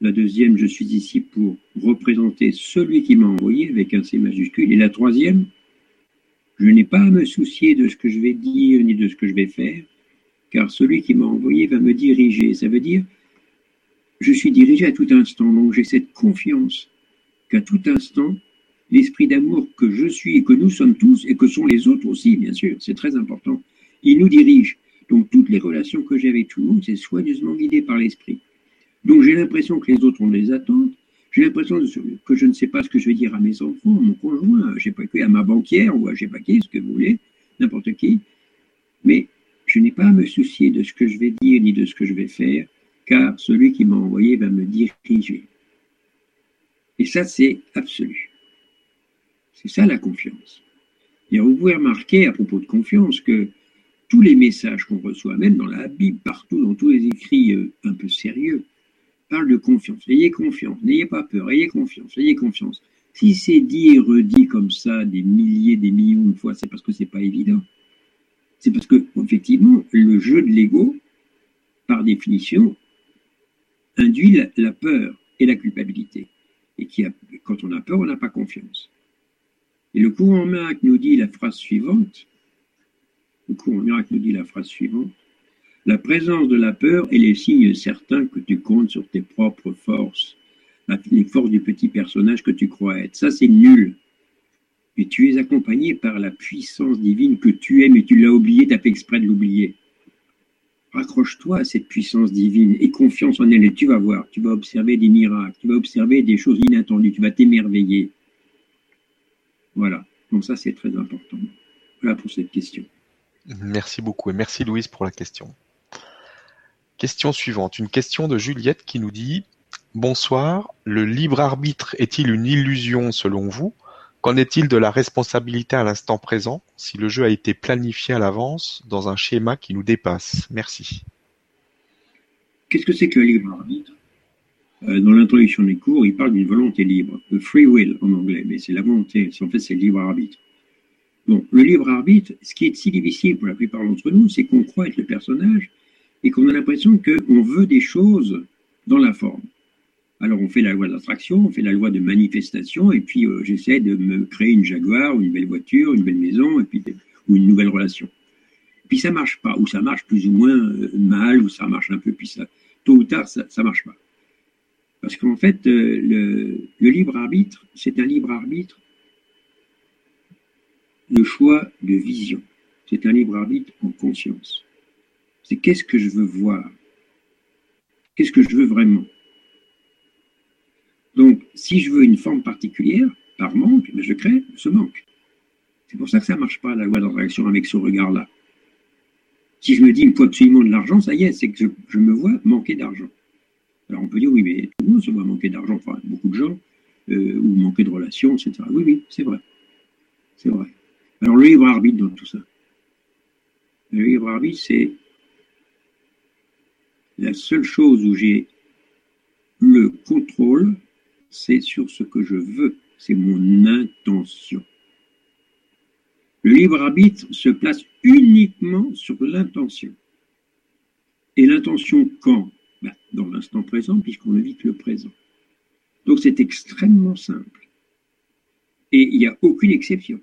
La deuxième, je suis ici pour représenter celui qui m'a envoyé avec un C majuscule. Et la troisième, je n'ai pas à me soucier de ce que je vais dire ni de ce que je vais faire car celui qui m'a envoyé va me diriger. Ça veut dire, je suis dirigé à tout instant, donc j'ai cette confiance qu'à tout instant, l'esprit d'amour que je suis et que nous sommes tous, et que sont les autres aussi, bien sûr, c'est très important, il nous dirige. Donc toutes les relations que j'ai avec tout le monde, c'est soigneusement guidé par l'esprit. Donc j'ai l'impression que les autres ont des attentes, j'ai l'impression que je ne sais pas ce que je vais dire à mes enfants, à mon conjoint, je pas qui, à ma banquière ou à je pas qui, ce que vous voulez, n'importe qui. Mais je n'ai pas à me soucier de ce que je vais dire ni de ce que je vais faire, car celui qui m'a envoyé va me diriger. Et ça, c'est absolu. C'est ça la confiance. Et vous pouvez remarquer à propos de confiance que tous les messages qu'on reçoit, même dans la Bible, partout, dans tous les écrits euh, un peu sérieux, parlent de confiance. Ayez confiance, n'ayez pas peur, ayez confiance, ayez confiance. Si c'est dit et redit comme ça des milliers, des millions de fois, c'est parce que c'est pas évident c'est parce que, effectivement, le jeu de l'ego, par définition, induit la, peur et la culpabilité. Et qui quand on a peur, on n'a pas confiance. Et le courant miracle nous dit la phrase suivante. Le courant miracle nous dit la phrase suivante. La présence de la peur est le signe certain que tu comptes sur tes propres forces, les forces du petit personnage que tu crois être. Ça, c'est nul et tu es accompagné par la puissance divine que tu es, mais tu l'as oublié, tu as fait exprès de l'oublier. Raccroche-toi à cette puissance divine et confiance en elle et tu vas voir, tu vas observer des miracles, tu vas observer des choses inattendues, tu vas t'émerveiller. Voilà, donc ça c'est très important. Voilà pour cette question. Merci beaucoup et merci Louise pour la question. Question suivante, une question de Juliette qui nous dit Bonsoir, le libre arbitre est-il une illusion selon vous? Qu'en est-il de la responsabilité à l'instant présent, si le jeu a été planifié à l'avance dans un schéma qui nous dépasse? Merci. Qu'est-ce que c'est que le libre arbitre? Euh, Dans l'introduction des cours, il parle d'une volonté libre, le free will en anglais, mais c'est la volonté, en fait c'est le libre arbitre. Bon, le libre arbitre, ce qui est si difficile pour la plupart d'entre nous, c'est qu'on croit être le personnage et qu'on a l'impression qu'on veut des choses dans la forme. Alors on fait la loi d'attraction, on fait la loi de manifestation, et puis euh, j'essaie de me créer une Jaguar, une belle voiture, une belle maison, puis ou une nouvelle relation. Puis ça marche pas, ou ça marche plus ou moins euh, mal, ou ça marche un peu, puis ça, tôt ou tard, ça, ça marche pas. Parce qu'en fait, euh, le, le libre arbitre, c'est un libre arbitre le choix de vision. C'est un libre arbitre en conscience. C'est qu'est-ce que je veux voir? Qu'est-ce que je veux vraiment? Donc, si je veux une forme particulière, par manque, ben, je crée ce manque. C'est pour ça que ça ne marche pas, la loi d'attraction avec ce regard-là. Si je me dis, il faut absolument de l'argent, ça y est, c'est que je, me vois manquer d'argent. Alors on peut dire, oui, mais tout le monde se voit manquer d'argent, enfin, beaucoup de gens. euh, ou manquer de relations, etc. Oui, oui, c'est vrai. C'est vrai. Alors le libre arbitre dans tout ça. Le libre arbitre, c'est la seule chose où j'ai le contrôle, c'est sur ce que je veux, c'est mon intention. Le libre arbitre se place uniquement sur l'intention. Et l'intention quand? Ben, Dans l'instant présent, puisqu'on ne vit que le présent. Donc c'est extrêmement simple. Et il n'y a aucune exception.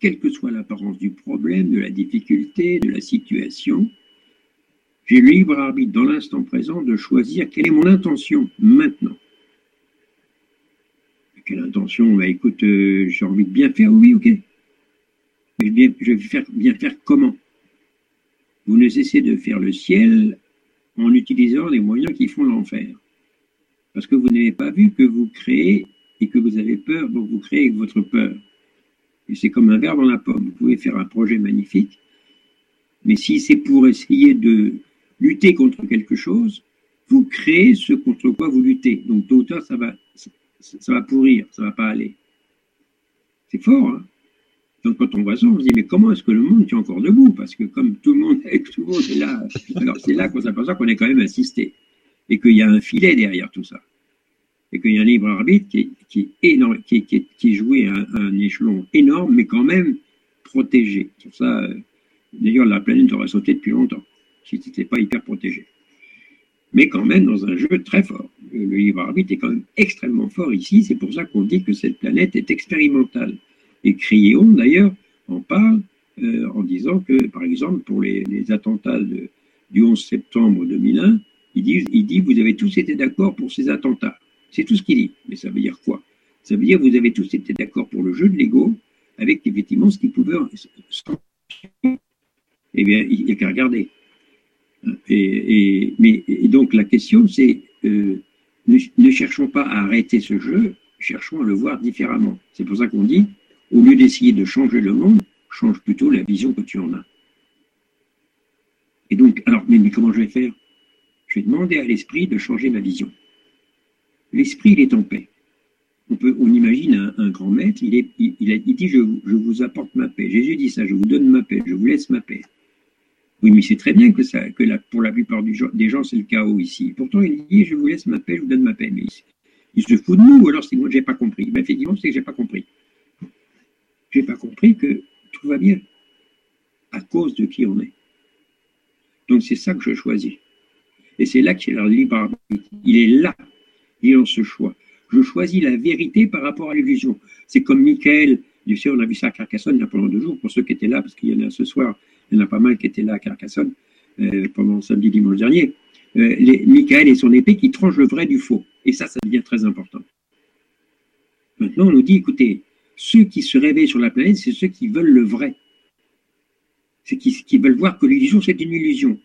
Quelle que soit l'apparence du problème, de la difficulté, de la situation, j'ai le libre arbitre dans l'instant présent de choisir quelle est mon intention maintenant. Quelle intention écoute, euh, j'ai envie de bien faire, oui, ok. Mais je vais faire, bien faire comment? Vous ne cessez de faire le ciel en utilisant les moyens qui font l'enfer. Parce que vous n'avez pas vu que vous créez et que vous avez peur, donc vous créez votre peur. Et c'est comme un verre dans la pomme. Vous pouvez faire un projet magnifique, mais si c'est pour essayer de lutter contre quelque chose, vous créez ce contre quoi vous luttez. Donc tôt ou ça va, ça, va pourrir, ça va pas aller. C'est fort, hein donc quand on voit ça, on se dit mais comment est-ce que le monde tient encore debout? Parce que comme tout le monde, est là, alors c'est là qu'on s'aperçoit qu'on est quand même assisté et qu'il y a un filet derrière tout ça et qu'il y a un libre arbitre qui est, joué à un, échelon énorme, mais quand même protégé. Sur ça, euh, d'ailleurs, la planète aurait sauté depuis longtemps si c'était pas hyper protégé. Mais quand même dans un jeu très fort. Le libre arbitre est quand même extrêmement fort ici. C'est pour ça qu'on dit que cette planète est expérimentale. Et Criéon, d'ailleurs, en parle euh, en disant que, par exemple, pour les, attentats du 11 septembre 2001, il dit, il dit vous avez tous été d'accord pour ces attentats. C'est tout ce qu'il dit. Mais ça veut dire quoi? Ça veut dire vous avez tous été d'accord pour le jeu de l'ego, avec effectivement ce qui pouvait. Eh bien, il n'y a qu'à regarder. Et, donc la question, c'est euh, ne, cherchons pas à arrêter ce jeu, cherchons à le voir différemment. C'est pour ça qu'on dit, au lieu d'essayer de changer le monde, change plutôt la vision que tu en as. Et donc, alors, mais, comment je vais faire? Je vais demander à l'esprit de changer ma vision. L'esprit, il est en paix. On, peut, on imagine un, grand maître, il, est, il, dit je vous apporte ma paix. Jésus dit ça, je vous donne ma paix, je vous laisse ma paix. Oui, mais c'est très bien que, ça, pour la plupart des gens, c'est le chaos ici. Pourtant, il dit, je vous laisse ma paix, je vous donne ma paix. Mais il, se fout de nous, ou alors c'est moi que j'ai pas compris. Mais effectivement, c'est que j'ai pas compris. J'ai pas compris que tout va bien à cause de qui on est. Donc c'est ça que je choisis. Et c'est là qu'il est le libre arbitre. Il est là, il est dans ce choix. Je choisis la vérité par rapport à l'illusion. C'est comme Michael, du sais, on a vu ça à Carcassonne il y a pendant deux jours, pour ceux qui étaient là, parce qu'il y en a ce soir, il y en a pas mal qui étaient là à Carcassonne euh, pendant samedi, dimanche dernier. Euh, Michael et son épée qui tranche le vrai du faux. Et ça, ça devient très important. Maintenant, on nous dit, écoutez, ceux qui se réveillent sur la planète, c'est ceux qui veulent le vrai. C'est qui, veulent voir que l'illusion, c'est une illusion.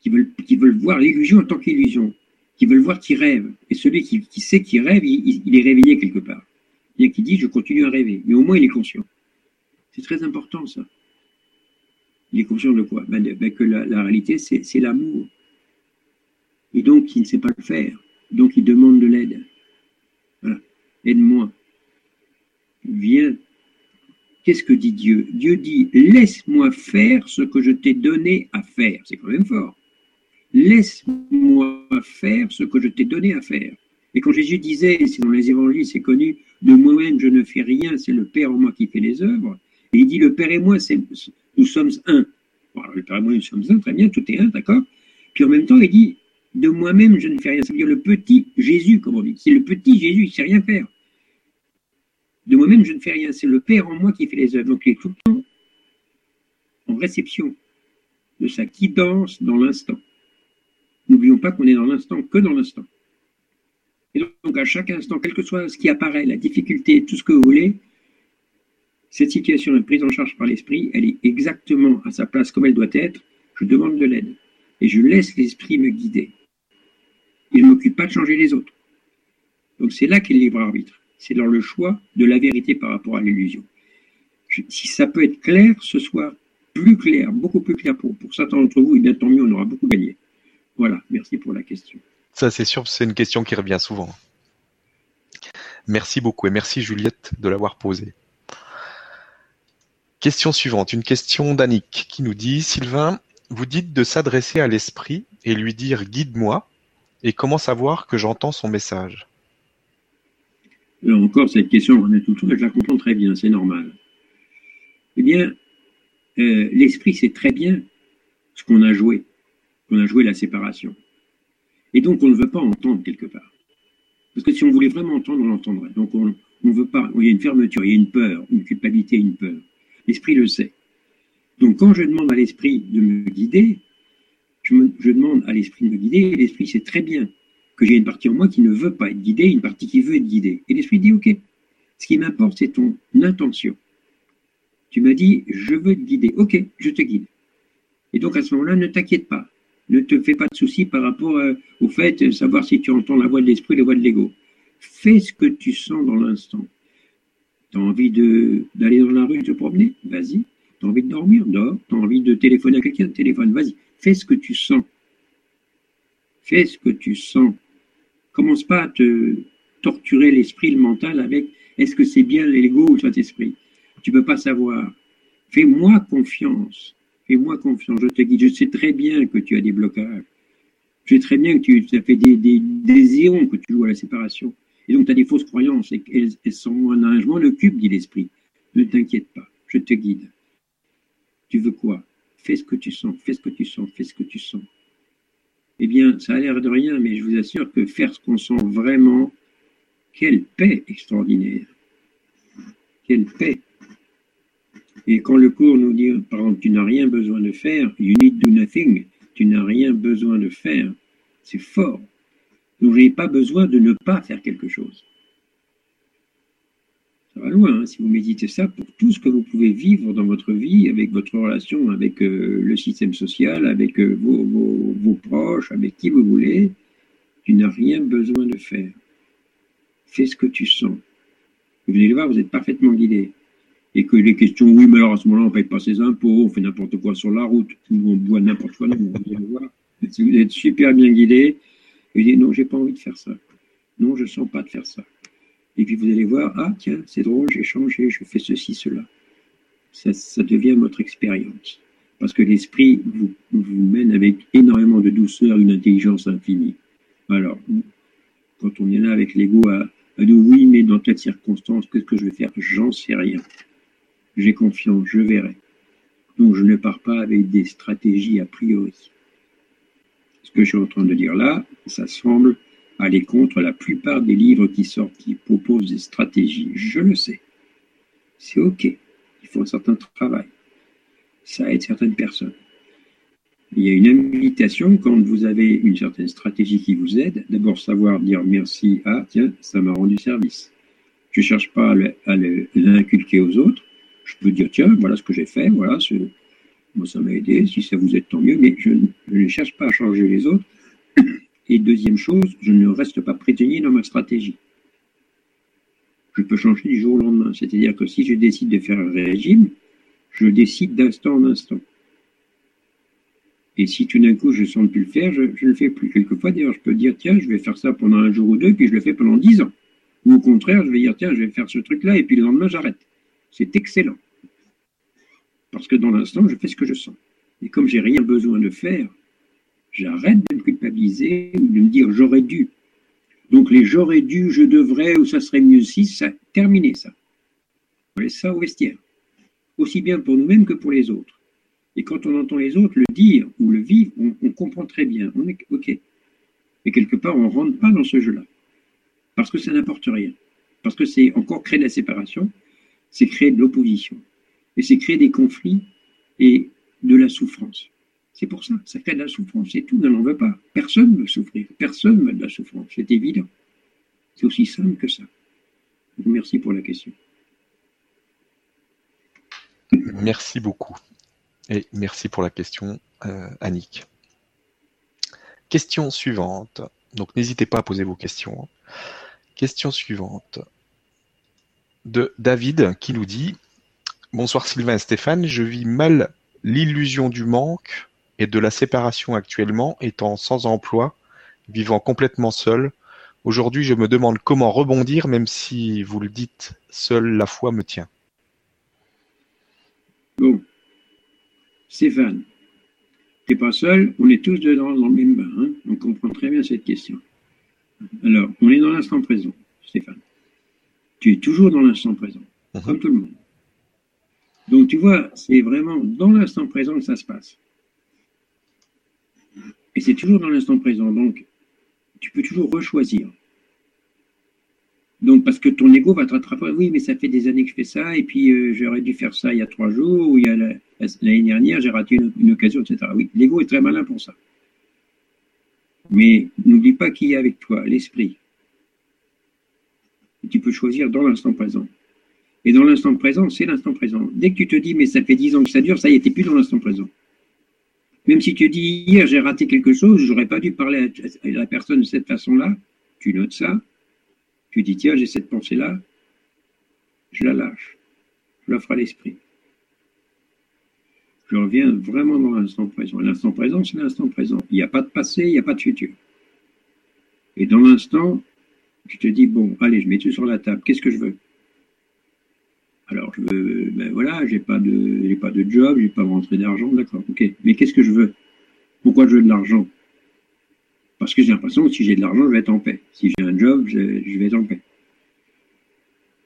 Qui veulent, qui veulent voir l'illusion en tant qu'illusion. Qui veulent voir qui rêve. Et celui qui, sait qu'il rêve, il, est réveillé quelque part. Il y a qui dit, je continue à rêver. Mais au moins, il est conscient. C'est très important, ça. Il est conscient de quoi ben, ben, Que la, réalité, c'est l'amour. Et donc, il ne sait pas le faire. Donc, il demande de l'aide. Voilà. Aide-moi. Viens. Qu'est-ce que dit Dieu? Dieu dit Laisse-moi faire ce que je t'ai donné à faire. C'est quand même fort. Laisse-moi faire ce que je t'ai donné à faire. Et quand Jésus disait, c'est dans les évangiles, c'est connu, de moi-même je ne fais rien, c'est le Père en moi qui fait les œuvres. Et il dit, le Père et moi, nous sommes un. Bon, le Père et moi, nous sommes un, très bien, tout est un, d'accord Puis en même temps, il dit, de moi-même, je ne fais rien. Ça veut dire le petit Jésus, comme on dit. C'est le petit Jésus, il ne sait rien faire. De moi-même, je ne fais rien. C'est le Père en moi qui fait les œuvres. Donc, il est tout le temps en réception de sa guidance dans l'instant. N'oublions pas qu'on est dans l'instant que dans l'instant. Et donc, à chaque instant, quel que soit ce qui apparaît, la difficulté, tout ce que vous voulez, cette situation est prise en charge par l'esprit, elle est exactement à sa place comme elle doit être. Je demande de l'aide et je laisse l'esprit me guider. Il ne m'occupe pas de changer les autres. Donc c'est là qu'est le libre arbitre. C'est dans le choix de la vérité par rapport à l'illusion. Si ça peut être clair ce soir, plus clair, beaucoup plus clair pour, pour certains d'entre vous, et bien tant mieux, on aura beaucoup gagné. Voilà, merci pour la question. Ça c'est sûr, c'est une question qui revient souvent. Merci beaucoup et merci Juliette de l'avoir posé. Question suivante, une question d'Annick qui nous dit Sylvain, vous dites de s'adresser à l'esprit et lui dire guide-moi et comment savoir que j'entends son message? Encore cette question, on est tout je la comprends très bien, c'est normal. Eh bien, euh, l'esprit sait très bien ce qu'on a joué, qu'on a joué la séparation. Et donc on ne veut pas entendre quelque part. Parce que si on voulait vraiment entendre, on l'entendrait. Donc on ne veut pas, il y a une fermeture, il y a une peur, une culpabilité, une peur. L'esprit le sait. Donc quand je demande à l'esprit de me guider, je, demande à l'esprit de me guider, et l'esprit sait très bien que j'ai une partie en moi qui ne veut pas être guidée, une partie qui veut être guidée. Et l'esprit dit, OK, ce qui m'importe, c'est ton intention. Tu m'as dit, je veux te guider. OK, je te guide. Et donc à ce moment-là, ne t'inquiète pas. Ne te fais pas de soucis par rapport euh, au fait de savoir si tu entends la voix de l'esprit ou la voix de l'ego. Fais ce que tu sens dans l'instant. Tu as envie d'aller dans la rue te promener? Vas-y. Tu as envie de dormir? Dors. Tu as envie de téléphoner à quelqu'un? Téléphone. Vas-y. Fais ce que tu sens. Fais ce que tu sens. Commence pas à te torturer l'esprit, le mental avec est-ce que c'est bien l'ego ou le Saint-Esprit? Tu peux pas savoir. Fais-moi confiance. Fais-moi confiance, je te guide. Je sais très bien que tu as des blocages. Je sais très bien que tu as fait des, des, des que tu joues à la séparation. Et donc, tu as des fausses croyances et elles, sont un arrangement le cube, dit l'esprit. Ne t'inquiète pas, je te guide. Tu veux quoi? Fais ce que tu sens, fais ce que tu sens, fais ce que tu sens. Eh bien, ça a l'air de rien, mais je vous assure que faire ce qu'on sent vraiment, quelle paix extraordinaire. Quelle paix. Et quand le cours nous dit, par exemple, tu n'as rien besoin de faire, you need do nothing, tu n'as rien besoin de faire, c'est fort. Vous n'avez pas besoin de ne pas faire quelque chose. Ça va loin, hein, si vous méditez ça, pour tout ce que vous pouvez vivre dans votre vie, avec votre relation avec euh, le système social, avec euh, vos, proches, avec qui vous voulez, tu n'as rien besoin de faire. Fais ce que tu sens. Vous allez le voir, vous êtes parfaitement guidé et que les questions, oui, mais alors à ce moment-là, on ne paye pas ses impôts, on fait n'importe quoi sur la route, ou on boit n'importe quoi, non, vous voir. Si vous êtes super bien guidé, vous dites, non, j'ai pas envie de faire ça. Non, je ne sens pas de faire ça. Et puis vous allez voir, ah tiens, c'est drôle, j'ai changé, je fais ceci, cela. Ça, ça devient votre expérience. Parce que l'esprit vous, mène avec énormément de douceur, une intelligence infinie. Alors, quand on est là avec l'ego à, à oui, mais dans telle circonstance, qu'est-ce que je vais faire? J'en sais rien j'ai confiance, je verrai. Donc je ne pars pas avec des stratégies a priori. Que je suis en train de dire là, ça semble aller contre la plupart des livres qui sortent, qui proposent des stratégies. Je le sais. C'est OK. Il faut un certain travail. Ça aide certaines personnes. Il y a une invitation quand vous avez une certaine stratégie qui vous aide. D'abord savoir dire merci à, tiens, ça m'a rendu service. Je ne cherche pas à l'inculquer aux autres je peux dire, tiens, voilà ce que j'ai fait, voilà, ce, moi ça m'a aidé, si ça vous aide, tant mieux, mais je, ne cherche pas à changer les autres. Et deuxième chose, je ne reste pas prisonnier dans ma stratégie. Je peux changer du jour au lendemain. C'est-à-dire que si je décide de faire un régime, je décide d'instant en instant. Et si tout d'un coup je sens plus le faire, je ne le fais plus. Quelquefois, d'ailleurs, je peux dire, tiens, je vais faire ça pendant un jour ou deux, puis je le fais pendant dix ans. Ou au contraire, je vais dire, tiens, je vais faire ce truc-là, et puis le lendemain, j'arrête. C'est excellent. Parce que dans l'instant, je fais ce que je sens. Et comme j'ai rien besoin de faire, j'arrête de me culpabiliser ou de me dire j'aurais dû. Donc les j'aurais dû, je devrais ou ça serait mieux si, ça terminé ça. On laisse ça au vestiaire. Aussi bien pour nous-mêmes que pour les autres. Et quand on entend les autres le dire ou le vivre, on, comprend très bien. On est OK. Mais quelque part, on ne rentre pas dans ce jeu-là. Parce que ça n'apporte rien. Parce que c'est encore créer de la séparation c'est créer de l'opposition. Et c'est créer des conflits et de la souffrance. C'est pour ça, ça crée de la souffrance, c'est tout, on n'en veut pas. Personne ne veut souffrir, personne ne veut de la souffrance, c'est évident. C'est aussi simple que ça. merci pour la question. Merci beaucoup. Et merci pour la question, euh, Annick. Question suivante. Donc n'hésitez pas à poser vos questions. Question suivante de David qui nous dit Bonsoir Sylvain et Stéphane, je vis mal l'illusion du manque et de la séparation actuellement, étant sans emploi, vivant complètement seul, Aujourd'hui, je me demande comment rebondir, même si vous le dites, seule la foi me tient. Bon, Stéphane, tu n'es pas seul, on est tous dedans dans le même bain, hein on comprend très bien cette question. Alors, on est dans l'instant présent, Stéphane. Tu es toujours dans l'instant présent, mhm. comme tout le monde. Donc, tu vois, c'est vraiment dans l'instant présent que ça se passe. Et c'est toujours dans l'instant présent. Donc, tu peux toujours rechoisir. Donc, parce que ton ego va te rattraper. Oui, mais ça fait des années que je fais ça, et puis euh, j'aurais dû faire ça il y a trois jours, ou il y a l'année dernière, j'ai raté une, occasion, etc. Oui, l'ego est très malin pour ça. Mais n'oublie pas qui est avec toi, l'esprit. Tu peux choisir dans l'instant présent. Et dans l'instant présent, c'est l'instant présent. Dès que tu te dis, mais ça fait dix ans que ça dure, ça y t'es plus dans l'instant présent. Même si tu dis, hier, j'ai raté quelque chose, j'aurais pas dû parler à la personne de cette façon-là, tu notes ça, tu dis, tiens, j'ai cette pensée-là, je la lâche, je l'offre à l'esprit. Je reviens vraiment dans l'instant présent. L'instant présent, c'est l'instant présent. Il n'y a pas de passé, il n'y a pas de futur. Et dans l'instant, tu te dis, bon, allez, je mets tout sur la table, qu'est-ce que je veux? Alors, je veux, ben voilà, j'ai pas de, j'ai pas de job, j'ai pas de rentrée d'argent, d'accord, ok. Mais qu'est-ce que je veux? Pourquoi je veux de l'argent? Parce que j'ai l'impression que si j'ai de l'argent, je vais être en paix. Si j'ai un job, je, vais être en paix.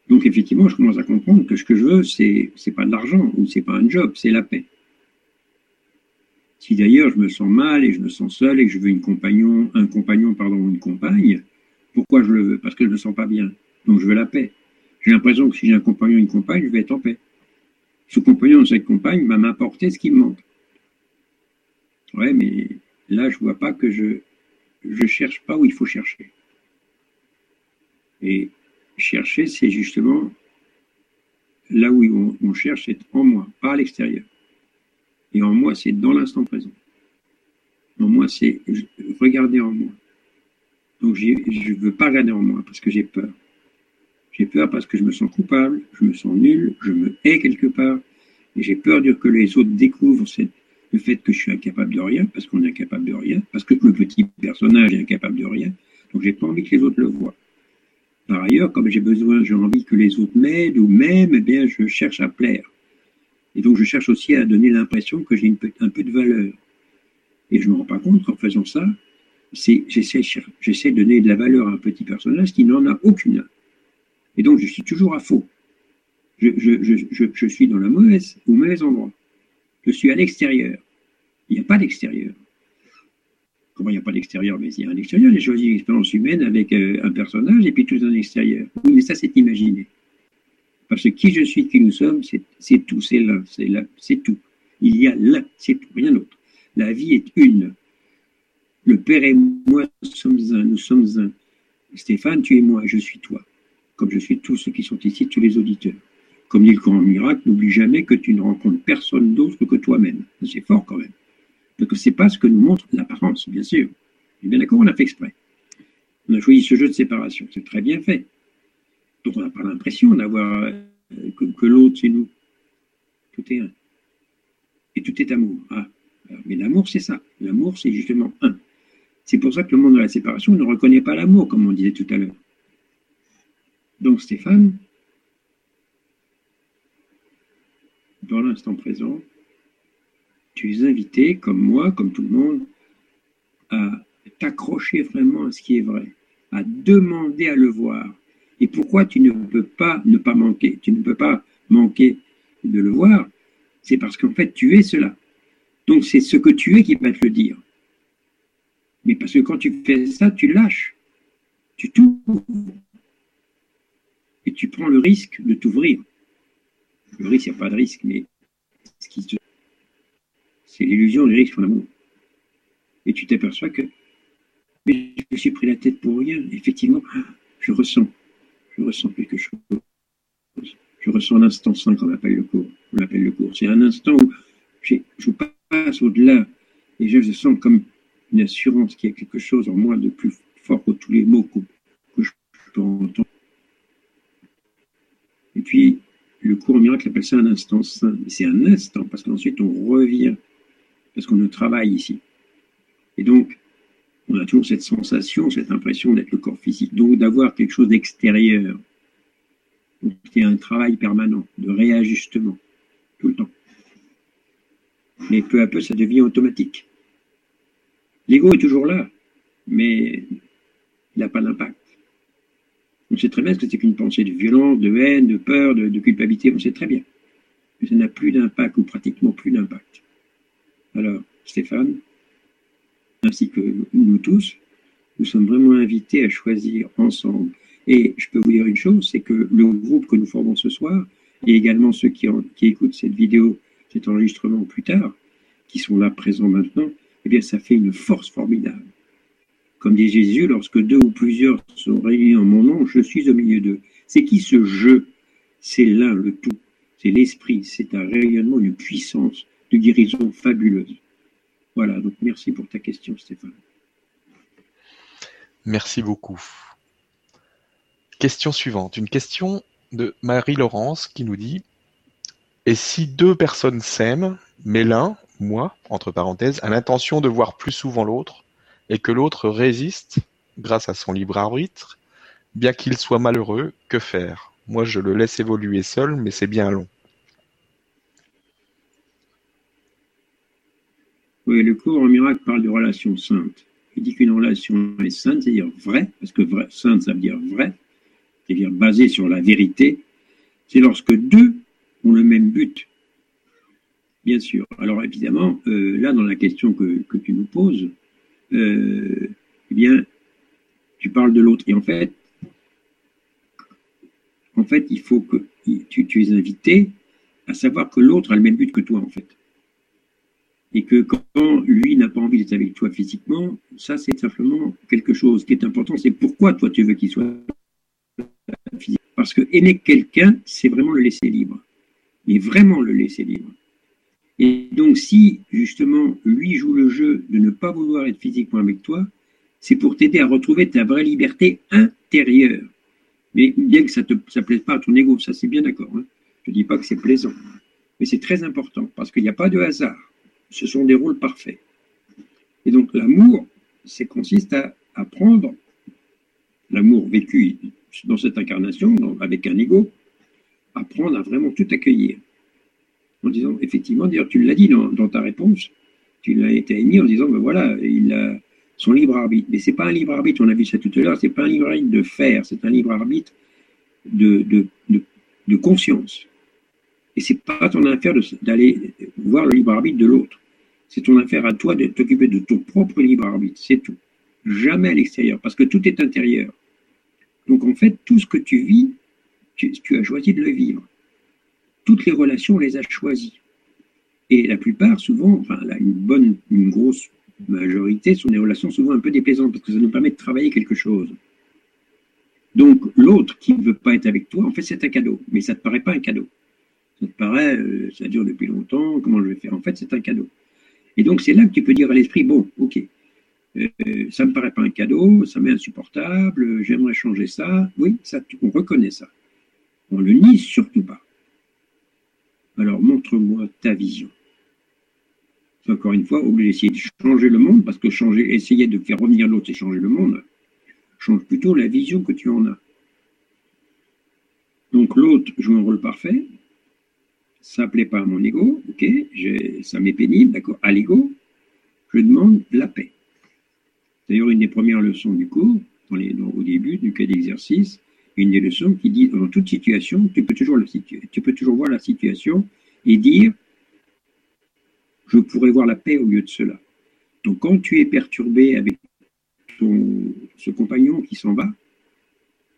Donc effectivement, je commence à comprendre que ce que je veux, c'est c'est pas de l'argent ou c'est pas un job, c'est la paix. Si d'ailleurs je me sens mal et je me sens seul et que je veux une compagnon, un compagnon pardon, une compagne, pourquoi je le veux? Parce que je me sens pas bien. Donc je veux la paix. J'ai l'impression que si j'ai un compagnon une compagne, je vais être en paix. Ce compagnon ou cette compagne va m'apporter ce qui me manque. Ouais, mais là je vois pas que je je cherche pas où il faut chercher. Et chercher, c'est justement là où on, cherche, c'est en moi, pas à l'extérieur. Et en moi, c'est dans l'instant présent. En moi, c'est regarder en moi. Donc, je ne veux pas regarder en moi parce que j'ai peur. J'ai peur parce que je me sens coupable, je me sens nul, je me hais quelque part, et j'ai peur que les autres découvrent le fait que je suis incapable de rien, parce qu'on est incapable de rien, parce que le petit personnage est incapable de rien, donc j'ai pas envie que les autres le voient. Par ailleurs, comme j'ai besoin, j'ai envie que les autres m'aident ou m'aiment, eh bien, je cherche à plaire. Et donc, je cherche aussi à donner l'impression que j'ai un peu de valeur. Et je me rends pas compte qu'en faisant ça, j'essaie de donner de la valeur à un petit personnage qui n'en a aucune. Et donc, je suis toujours à faux. Je, suis dans la mauvaise, au mauvais endroit. Je suis à l'extérieur. Il n'y a pas d'extérieur. Comment il n'y a pas d'extérieur? Mais il y a un extérieur. J'ai choisi l'expérience humaine avec euh, un personnage et puis tout un extérieur. Oui, mais ça, c'est imaginer. Parce que qui je suis, qui nous sommes, c'est tout, c'est là, c'est là, c'est tout. Il y a là, c'est tout, rien d'autre. La vie est une. Le Père et moi sommes un, nous sommes un. Stéphane, tu es moi, je suis toi. Comme je suis tous ceux qui sont ici, tous les auditeurs. Comme dit le Coran miracle, n'oublie jamais que tu ne rencontres personne d'autre que toi-même. C'est fort quand même. Que c'est pas ce que nous montre l'apparence, bien sûr. Et bien d'accord, on a fait exprès. On a choisi ce jeu de séparation. C'est très bien fait. Donc on n'a pas l'impression d'avoir euh, que, l'autre c'est nous. Tout est un. Et tout est amour. Ah. Mais l'amour, c'est ça. L'amour, c'est justement un. C'est pour ça que le monde de la séparation ne reconnaît pas l'amour, comme on disait tout à l'heure. Donc Stéphane, dans l'instant présent, tu es invité, comme moi, comme tout le monde, à t'accrocher vraiment à ce qui est vrai, à demander à le voir. Et pourquoi tu ne peux pas ne pas manquer? Tu ne peux pas manquer de le voir, c'est parce qu'en fait tu es cela. Donc c'est ce que tu es qui va te le dire. Mais parce que quand tu fais ça, tu lâches, tu t'ouvres et tu prends le risque de t'ouvrir. Le risque, il n'y a pas de risque, mais c'est l'illusion du risque en amour. Et tu t'aperçois que je me suis pris la tête pour rien. Effectivement, je ressens, je ressens quelque chose. Je ressens l'instant sain qu'on appelle le cours. On l'appelle le cours. C'est un instant où je passe au-delà et je sens comme une assurance qu'il y a quelque chose en moi de plus fort que tous les mots que, que je peux entendre. Et puis, le cours miracle appelle ça un instant saint. C'est un instant, parce qu'ensuite on revient, parce qu'on nous travaille ici. Et donc, on a toujours cette sensation, cette impression d'être le corps physique, donc d'avoir quelque chose d'extérieur. Donc il y a un travail permanent de réajustement, tout le temps. Mais peu à peu, ça devient automatique. L'ego est toujours là, mais il n'a pas d'impact. On sait très bien que c'est qu'une pensée de violence, de haine, de peur, de, culpabilité, on sait très bien. Mais ça n'a plus d'impact, ou pratiquement plus d'impact. Alors, Stéphane, ainsi que nous tous, nous sommes vraiment invités à choisir ensemble. Et je peux vous dire une chose, c'est que le groupe que nous formons ce soir, et également ceux qui, qui écoutent cette vidéo, cet enregistrement plus tard, qui sont là présents maintenant, eh bien, ça fait une force formidable. Comme dit Jésus, lorsque deux ou plusieurs sont réunis en mon nom, je suis au milieu d'eux. C'est qui ce je? C'est l'un, le tout. C'est l'esprit. C'est un rayonnement d'une puissance, de guérison fabuleuse. Voilà, donc merci pour ta question, Stéphane. Merci beaucoup. Question suivante. Une question de Marie-Laurence qui nous dit Et si deux personnes s'aiment, mais l'un, moi, entre parenthèses, a l'intention de voir plus souvent l'autre, et que l'autre résiste grâce à son libre arbitre, bien qu'il soit malheureux, que faire? Moi, je le laisse évoluer seul, mais c'est bien long. Oui, le cours en miracle parle de relation sainte. Il dit qu'une relation est sainte, c'est-à-dire vraie, parce que sainte, ça veut dire vrai, c'est-à-dire basée sur la vérité. C'est lorsque deux ont le même but. Bien sûr. Alors évidemment, euh, là, dans la question que, que tu nous poses, euh, eh bien, tu parles de l'autre. Et en fait, en fait, il faut que tu, tu es invité à savoir que l'autre a le même but que toi, en fait. Et que quand lui n'a pas envie d'être avec toi physiquement, ça c'est simplement quelque chose qui est important. C'est pourquoi toi tu veux qu'il soit physique. Parce que aimer quelqu'un, c'est vraiment le laisser libre. Mais vraiment le laisser libre. Et donc, si justement lui joue le jeu de ne pas vouloir être physiquement avec toi, c'est pour t'aider à retrouver ta vraie liberté intérieure. Mais bien que ça ne ça plaise pas à ton ego, ça c'est bien d'accord. Hein. Je ne dis pas que c'est plaisant. Mais c'est très important parce qu'il n'y a pas de hasard. Ce sont des rôles parfaits. Et donc l'amour, c'est consiste à apprendre l'amour vécu dans cette incarnation, avec un ego, apprendre à vraiment tout accueillir en disant, effectivement, d'ailleurs, tu l'as dit dans, ta réponse, tu l'as été émis en disant, ben voilà, il a son libre arbitre. Mais c'est pas un libre arbitre, on a vu ça tout à l'heure, c'est pas un libre arbitre de faire, c'est un libre arbitre de, conscience. Et c'est pas ton affaire d'aller voir le libre arbitre de l'autre. C'est ton affaire à toi de t'occuper de ton propre libre arbitre, c'est tout. Jamais à l'extérieur, parce que tout est intérieur. Donc en fait, tout ce que tu vis, tu as choisi de le vivre toutes les relations, on les a choisies. Et la plupart, souvent, enfin, une bonne, une grosse majorité sont des relations souvent un peu déplaisantes parce que ça nous permet de travailler quelque chose. Donc, l'autre qui ne veut pas être avec toi, en fait, c'est un cadeau. Mais ça ne te paraît pas un cadeau. Ça te paraît, euh, ça dure depuis longtemps, comment je vais faire? En fait, c'est un cadeau. Et donc, c'est là que tu peux dire à l'esprit, bon, ok, euh, ça ne me paraît pas un cadeau, ça m'est insupportable, j'aimerais changer ça. Oui, on reconnaît ça. On le nie surtout pas. Alors montre-moi ta vision. Encore une fois, obligé d'essayer de changer le monde, parce que changer, essayer de faire revenir l'autre, c'est changer le monde. Change plutôt la vision que tu en as. Donc l'autre joue un rôle parfait. Ça ne plaît pas à mon ego, ok, ça m'est pénible, d'accord, à l'ego, je demande la paix. D'ailleurs, une des premières leçons du cours, au début du cas d'exercice, une des leçons qui dit dans toute situation, tu peux toujours, voir la situation et dire je pourrais voir la paix au lieu de cela. Donc quand tu es perturbé avec ce compagnon qui s'en va,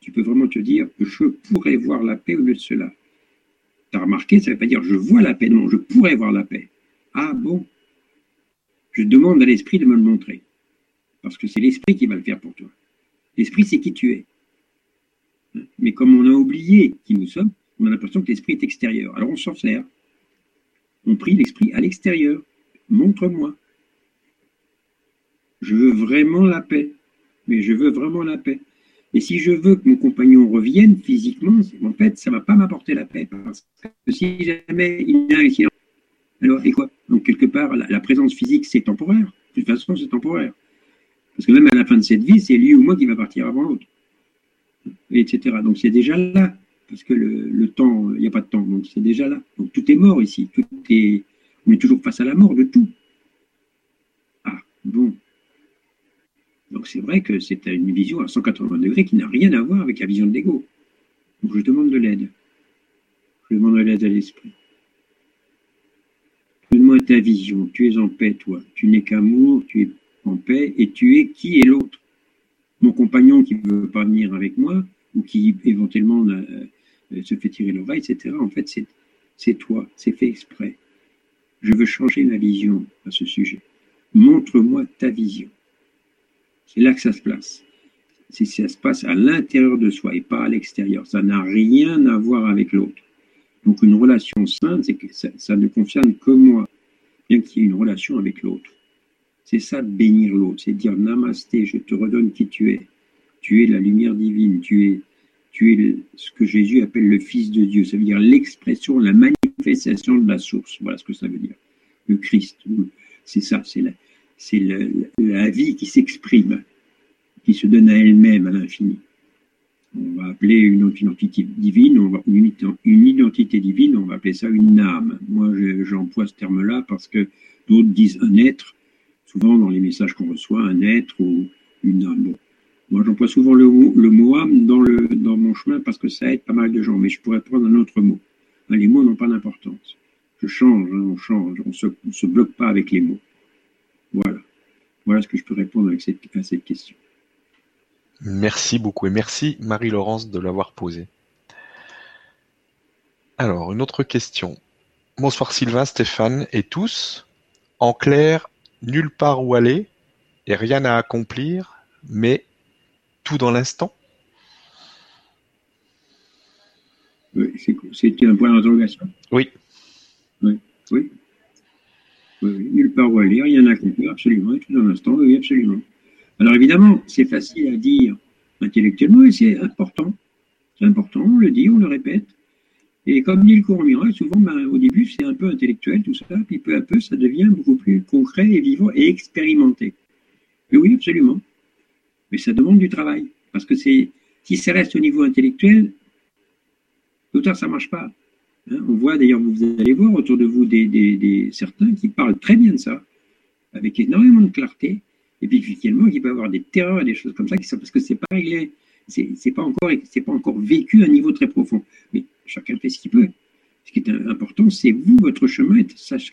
tu peux vraiment te dire je pourrais voir la paix au lieu de cela. Tu as remarqué, ça ne veut pas dire je vois la paix, non, je pourrais voir la paix. Ah bon? Je demande à l'esprit de me le montrer. Parce que c'est l'esprit qui va le faire pour toi. L'esprit, c'est qui tu es. Mais comme on a oublié qui nous sommes, on a l'impression que l'esprit est extérieur. Alors on s'en sert. On prie l'esprit à l'extérieur. Montre-moi. Je veux vraiment la paix. Mais je veux vraiment la paix. Et si je veux que mon compagnon revienne physiquement, en fait, ça ne va pas m'apporter la paix. Parce que si jamais il vient ici, alors, et quoi? Donc, quelque part, la, présence physique, c'est temporaire. De toute façon, c'est temporaire. Parce que même à la fin de cette vie, c'est lui ou moi qui va partir avant l'autre. Etc. Donc c'est déjà là. Parce que le, temps, il n'y a pas de temps, donc c'est déjà là. Donc tout est mort ici. Tout est, on est toujours face à la mort de tout. Ah, bon. Donc c'est vrai que c'est une vision à 180 degrés qui n'a rien à voir avec la vision de l'ego. Donc je demande de l'aide. Je demande de l'aide à l'esprit. Donne-moi ta vision. Tu es en paix, toi. Tu n'es qu'amour, tu es en paix et tu es qui est l'autre? Mon compagnon qui ne veut pas venir avec moi ou qui éventuellement euh, se fait tirer l'oreille, etc. En fait, c'est toi, c'est fait exprès. Je veux changer ma vision à ce sujet. Montre-moi ta vision. C'est là que ça se place. Ça se passe à l'intérieur de soi et pas à l'extérieur, ça n'a rien à voir avec l'autre. Donc une relation sainte, ça, ne concerne que moi, bien qu'il y ait une relation avec l'autre. C'est ça bénir l'autre, c'est dire namasté, je te redonne qui tu es. Tu es la lumière divine, tu es, tu es ce que Jésus appelle le Fils de Dieu. Ça veut dire l'expression, la manifestation de la source. Voilà ce que ça veut dire. Le Christ, c'est ça, c'est la, c'est la vie qui s'exprime, qui se donne à elle-même à l'infini on va appeler une identité divine, on va, une, identité divine, on va appeler ça une âme. Moi, j'emploie ce terme-là parce que d'autres disent un être, souvent dans les messages qu'on reçoit, un être ou une âme. Moi, j'emploie souvent le, mot âme dans, le, dans mon chemin parce que ça aide pas mal de gens, mais je pourrais prendre un autre mot. Ben, les mots n'ont pas d'importance. Je change, hein, on change, on se, se bloque pas avec les mots. Voilà. Voilà ce que je peux répondre avec cette, à cette question. Merci beaucoup et merci Marie-Laurence de l'avoir posé. Alors, une autre question. Bonsoir Sylvain, Stéphane et tous. En clair, nulle part où aller et rien à accomplir, mais tout dans l'instant? Oui, c'est un point d'interrogation. Oui. Oui, oui. oui. Nulle part où aller, rien à accomplir, absolument, tout dans l'instant, oui, absolument. Alors évidemment, c'est facile à dire intellectuellement et c'est important. C'est important, on le dit, on le répète. Et comme dit le courant miracle, souvent, ben, au début, c'est un peu intellectuel tout ça, puis peu à peu, ça devient beaucoup plus concret et vivant et expérimenté. Et oui, absolument. Mais ça demande du travail. Parce que c'est, si ça reste au niveau intellectuel, l'auteur, ça marche pas. Hein. on voit d'ailleurs, vous allez voir autour de vous des, certains qui parlent très bien de ça, avec énormément de clarté, et puis effectivement, il peut y avoir des terreurs et des choses comme ça, qui sont, parce que c'est pas réglé, c'est pas encore, c'est pas encore vécu à un niveau très profond. Mais chacun fait ce qu'il peut. Ce qui est important, c'est vous, votre chemin,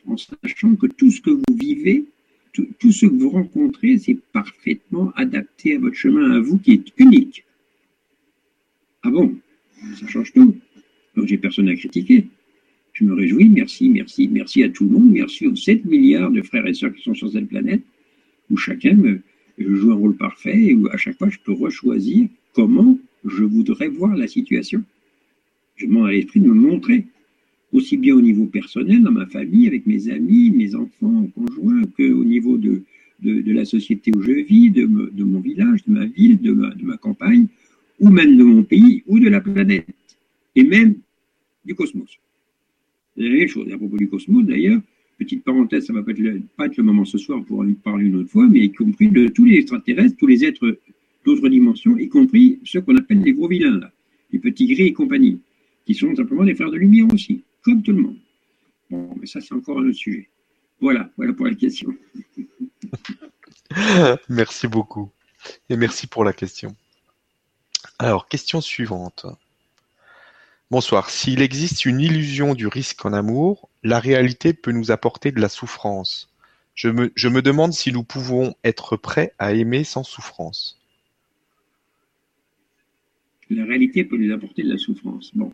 en sachant que tout ce que vous vivez, tout, ce que vous rencontrez, c'est parfaitement adapté à votre chemin, à vous, qui est unique. Ah bon? Ça change tout. Donc j'ai personne à critiquer. Je me réjouis, merci, merci, merci à tout le monde, merci aux 7 milliards de frères et sœurs qui sont sur cette planète où chacun joue un rôle parfait et où à chaque fois je peux rechoisir comment je voudrais voir la situation. Je demande à l'esprit de me montrer, aussi bien au niveau personnel, dans ma famille, avec mes amis, mes enfants, conjoints, qu'au niveau de, de, la société où je vis, de, de, mon village, de ma ville, de ma, de ma campagne, ou même de mon pays, ou de la planète, et même du cosmos. C'est la même chose. À propos du cosmos, d'ailleurs, petite parenthèse, ça ne va pas être, le, pas le moment ce soir pour en parler une autre fois, mais y compris de tous les extraterrestres, tous les êtres d'autres dimensions, y compris ceux qu'on appelle les gros vilains, les petits gris et compagnie, qui sont simplement des frères de lumière aussi, comme tout le monde. Bon, mais ça, c'est encore un autre sujet. Voilà, voilà pour la question. merci beaucoup. Et merci pour la question. Alors, question suivante. Bonsoir. S'il existe une illusion du risque en amour, la réalité peut nous apporter de la souffrance. Je me, je me demande si nous pouvons être prêts à aimer sans souffrance. La réalité peut nous apporter de la souffrance. Bon.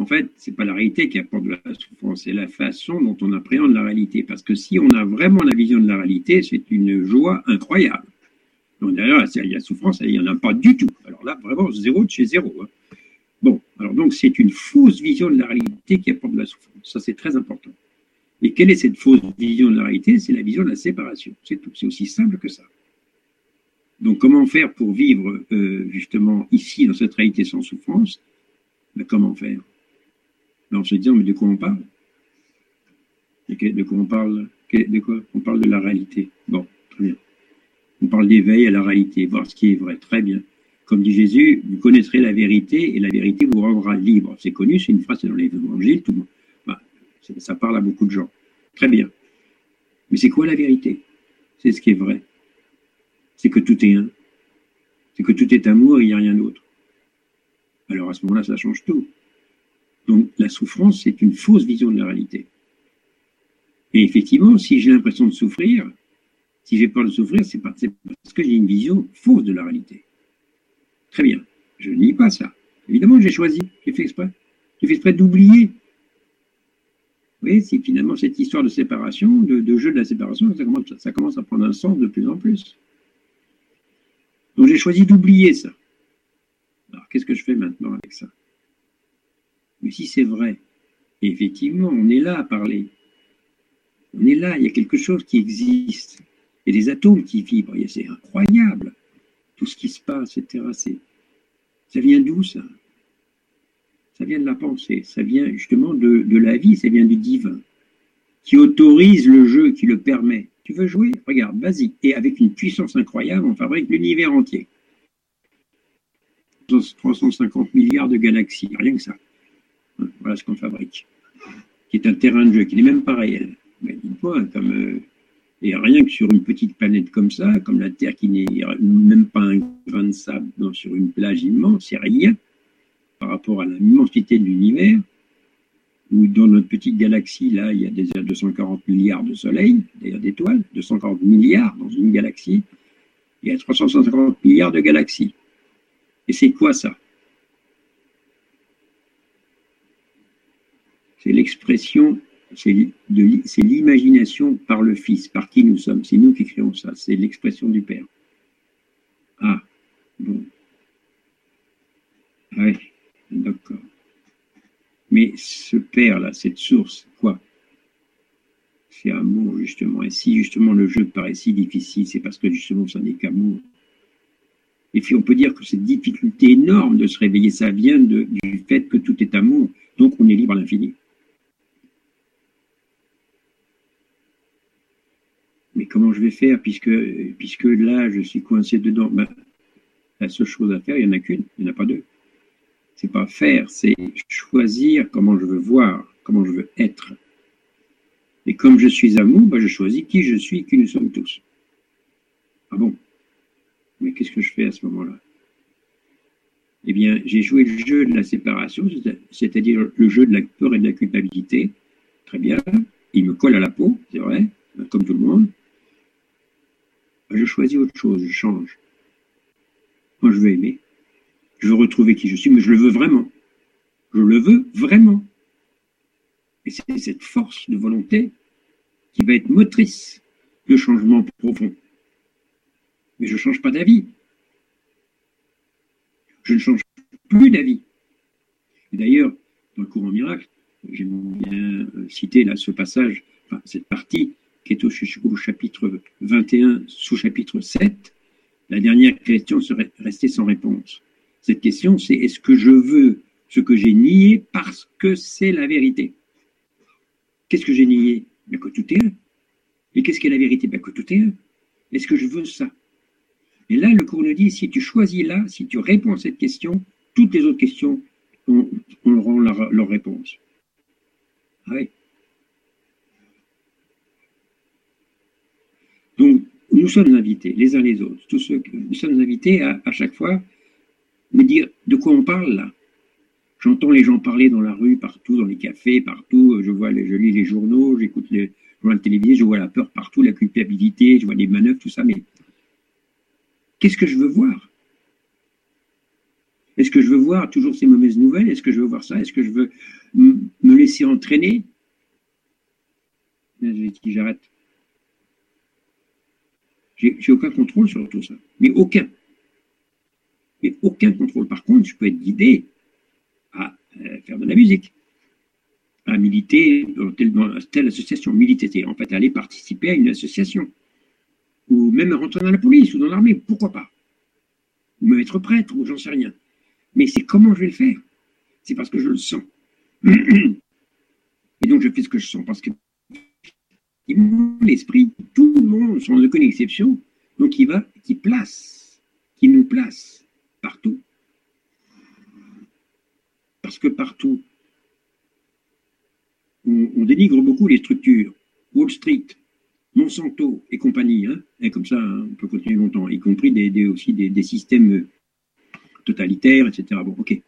En fait, c'est pas la réalité qui apporte de la souffrance, c'est la façon dont on appréhende la réalité. Parce que si on a vraiment la vision de la réalité, c'est une joie incroyable. Donc d'ailleurs, il y a souffrance, il n'y en a pas du tout. Alors là, vraiment, zéro de chez zéro. Hein. Bon, alors donc c'est une fausse vision de la réalité qui apporte de la souffrance. Ça, c'est très important. Et quelle est cette fausse vision de la réalité? C'est la vision de la séparation. C'est tout. C'est aussi simple que ça. Donc, comment faire pour vivre euh, justement ici, dans cette réalité sans souffrance? Ben, Comment faire? En se disant, mais de quoi on parle? De quoi on parle De quoi? On parle de la réalité. Bon, très bien. On parle d'éveil à la réalité, voir ce qui est vrai. Très bien. Comme dit Jésus, vous connaîtrez la vérité et la vérité vous rendra libre. C'est connu, c'est une phrase dans l'évangile, tout le monde. ça parle à beaucoup de gens. Très bien. Mais c'est quoi la vérité? C'est ce qui est vrai. C'est que tout est un. C'est que tout est amour et il n'y a rien d'autre. Alors à ce moment-là, ça change tout. Donc la souffrance, c'est une fausse vision de la réalité. Et effectivement, si j'ai l'impression de souffrir, si j'ai peur de souffrir, c'est parce que j'ai une vision fausse de la réalité. Très bien. Je nie pas ça. Évidemment, j'ai choisi. J'ai fait exprès. J'ai fait exprès d'oublier. Vous voyez, c'est finalement cette histoire de séparation, de, jeu de la séparation, ça commence à prendre un sens de plus en plus. Donc j'ai choisi d'oublier ça. Alors qu'est-ce que je fais maintenant avec ça? Mais si c'est vrai, effectivement, on est là à parler. On est là, il y a quelque chose qui existe. Il y a des atomes qui vibrent, c'est incroyable tout ce qui se passe, etc. Ça vient d'où ça? Ça vient de la pensée, ça vient justement de, de, la vie, ça vient du divin, qui autorise le jeu, qui le permet. Tu veux jouer? Regarde, vas-y. Et avec une puissance incroyable, on fabrique l'univers entier. 350 milliards de galaxies, rien que ça. Voilà ce qu'on fabrique. Qui est un terrain de jeu qui n'est même pas réel. Mais dis-moi, comme euh, et rien que sur une petite planète comme ça, comme la Terre qui n'est même pas un grain de sable sur une plage immense, c'est rien par rapport à l'immensité de l'univers, où dans notre petite galaxie, là, il y a des 240 milliards de soleils, d'ailleurs d'étoiles, 240 milliards dans une galaxie, il y a 350 milliards de galaxies. Et c'est quoi ça? C'est l'expression c'est l'imagination par le Fils, par qui nous sommes. C'est nous qui créons ça. C'est l'expression du Père. Ah, bon. Oui, d'accord. Mais ce Père-là, cette source, quoi? C'est amour, justement. Et si, justement, le jeu paraît si difficile, c'est parce que, justement, ça n'est qu'amour. Et puis, on peut dire que cette difficulté énorme de se réveiller, ça vient du fait que tout est amour. Donc, on est libre à l'infini. mais comment je vais faire puisque, puisque là, je suis coincé dedans ben, La seule chose à faire, il n'y en a qu'une, il n'y en a pas deux. C'est pas faire, c'est choisir comment je veux voir, comment je veux être. Et comme je suis amour, ben, je choisis qui je suis, qui nous sommes tous. Ah bon? Mais qu'est-ce que je fais à ce moment-là? Eh bien, j'ai joué le jeu de la séparation, c'est-à-dire le jeu de la peur et de la culpabilité. Très bien, il me colle à la peau, c'est vrai, comme tout le monde je choisis autre chose, je change. Moi, je veux aimer. Je veux retrouver qui je suis, mais je le veux vraiment. Je le veux vraiment. Et c'est cette force de volonté qui va être motrice de changement profond. Mais je ne change pas d'avis. Je ne change plus d'avis. D'ailleurs, dans le courant miracle, j'aime bien citer là ce passage, cette partie qui est au, chapitre 21, sous-chapitre 7, la dernière question serait restée sans réponse. Cette question, c'est est-ce que je veux ce que j'ai nié parce que c'est la vérité? Qu'est-ce que j'ai nié? Ben, Que tout est un. Et qu'est-ce qu'est la vérité? Ben, Que tout est un. Est-ce que je veux ça? Et là, le cours nous dit, si tu choisis là, si tu réponds à cette question, toutes les autres questions auront leur, leur réponse. Ah. Donc, nous sommes invités, les uns les autres, tous ceux que nous sommes invités à, chaque fois me dire de quoi on parle là. J'entends les gens parler dans la rue, partout, dans les cafés, partout. Je vois, je lis les journaux, j'écoute les, vois la télévision, je vois la peur partout, la culpabilité, je vois les manœuvres, tout ça. Mais qu'est-ce que je veux voir? Est-ce que je veux voir toujours ces mauvaises nouvelles? Est-ce que je veux voir ça? Est-ce que je veux me laisser entraîner? J'arrête. J'ai aucun contrôle sur tout ça. Mais aucun. Mais aucun contrôle. Par contre, je peux être guidé à euh, faire de la musique, à militer dans telle, association, militer, en fait, aller participer à une association, ou même rentrer dans la police ou dans l'armée, pourquoi pas? Ou même être prêtre, ou j'en sais rien. Mais c'est comment je vais le faire? C'est parce que je le sens. Et donc je fais ce que je sens, parce que l'esprit, tout le monde, sans aucune exception, Donc il va, qui place, qui nous place partout. Parce que partout, on, dénigre beaucoup les structures. Wall Street, Monsanto et compagnie, hein, et comme ça, hein, on peut continuer longtemps, y compris des, aussi des, systèmes totalitaires, etc. Bon, ok.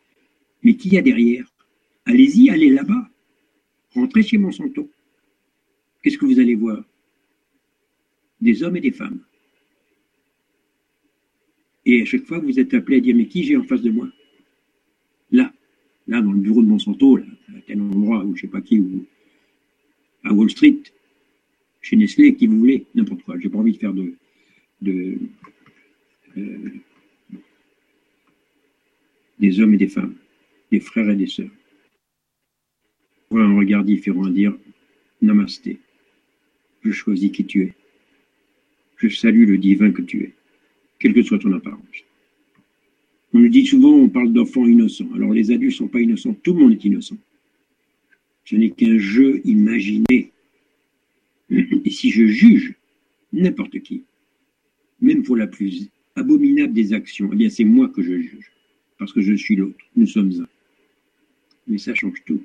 Mais qui y a derrière? Allez-y, allez là-bas. Rentrez chez Monsanto. Qu'est-ce que vous allez voir? Des hommes et des femmes. Et à chaque fois, vous êtes appelé à dire, mais qui j'ai en face de moi? Là, là, dans le bureau de Monsanto, là, à tel endroit, ou je sais pas qui, ou à Wall Street, chez Nestlé, qui vous voulez, n'importe quoi. J'ai pas envie de faire de, de euh, des hommes et des femmes, des frères et des sœurs. Voilà un regard différent à dire Namasté. Je choisis qui tu es. Je salue le divin que tu es, quelle que soit ton apparence. On nous dit souvent, on parle d'enfants innocents. Alors les adultes ne sont pas innocents, tout le monde est innocent. Ce n'est qu'un jeu imaginé. Et si je juge n'importe qui, même pour la plus abominable des actions, eh bien c'est moi que je juge, parce que je suis l'autre. Nous sommes un. Mais ça change tout.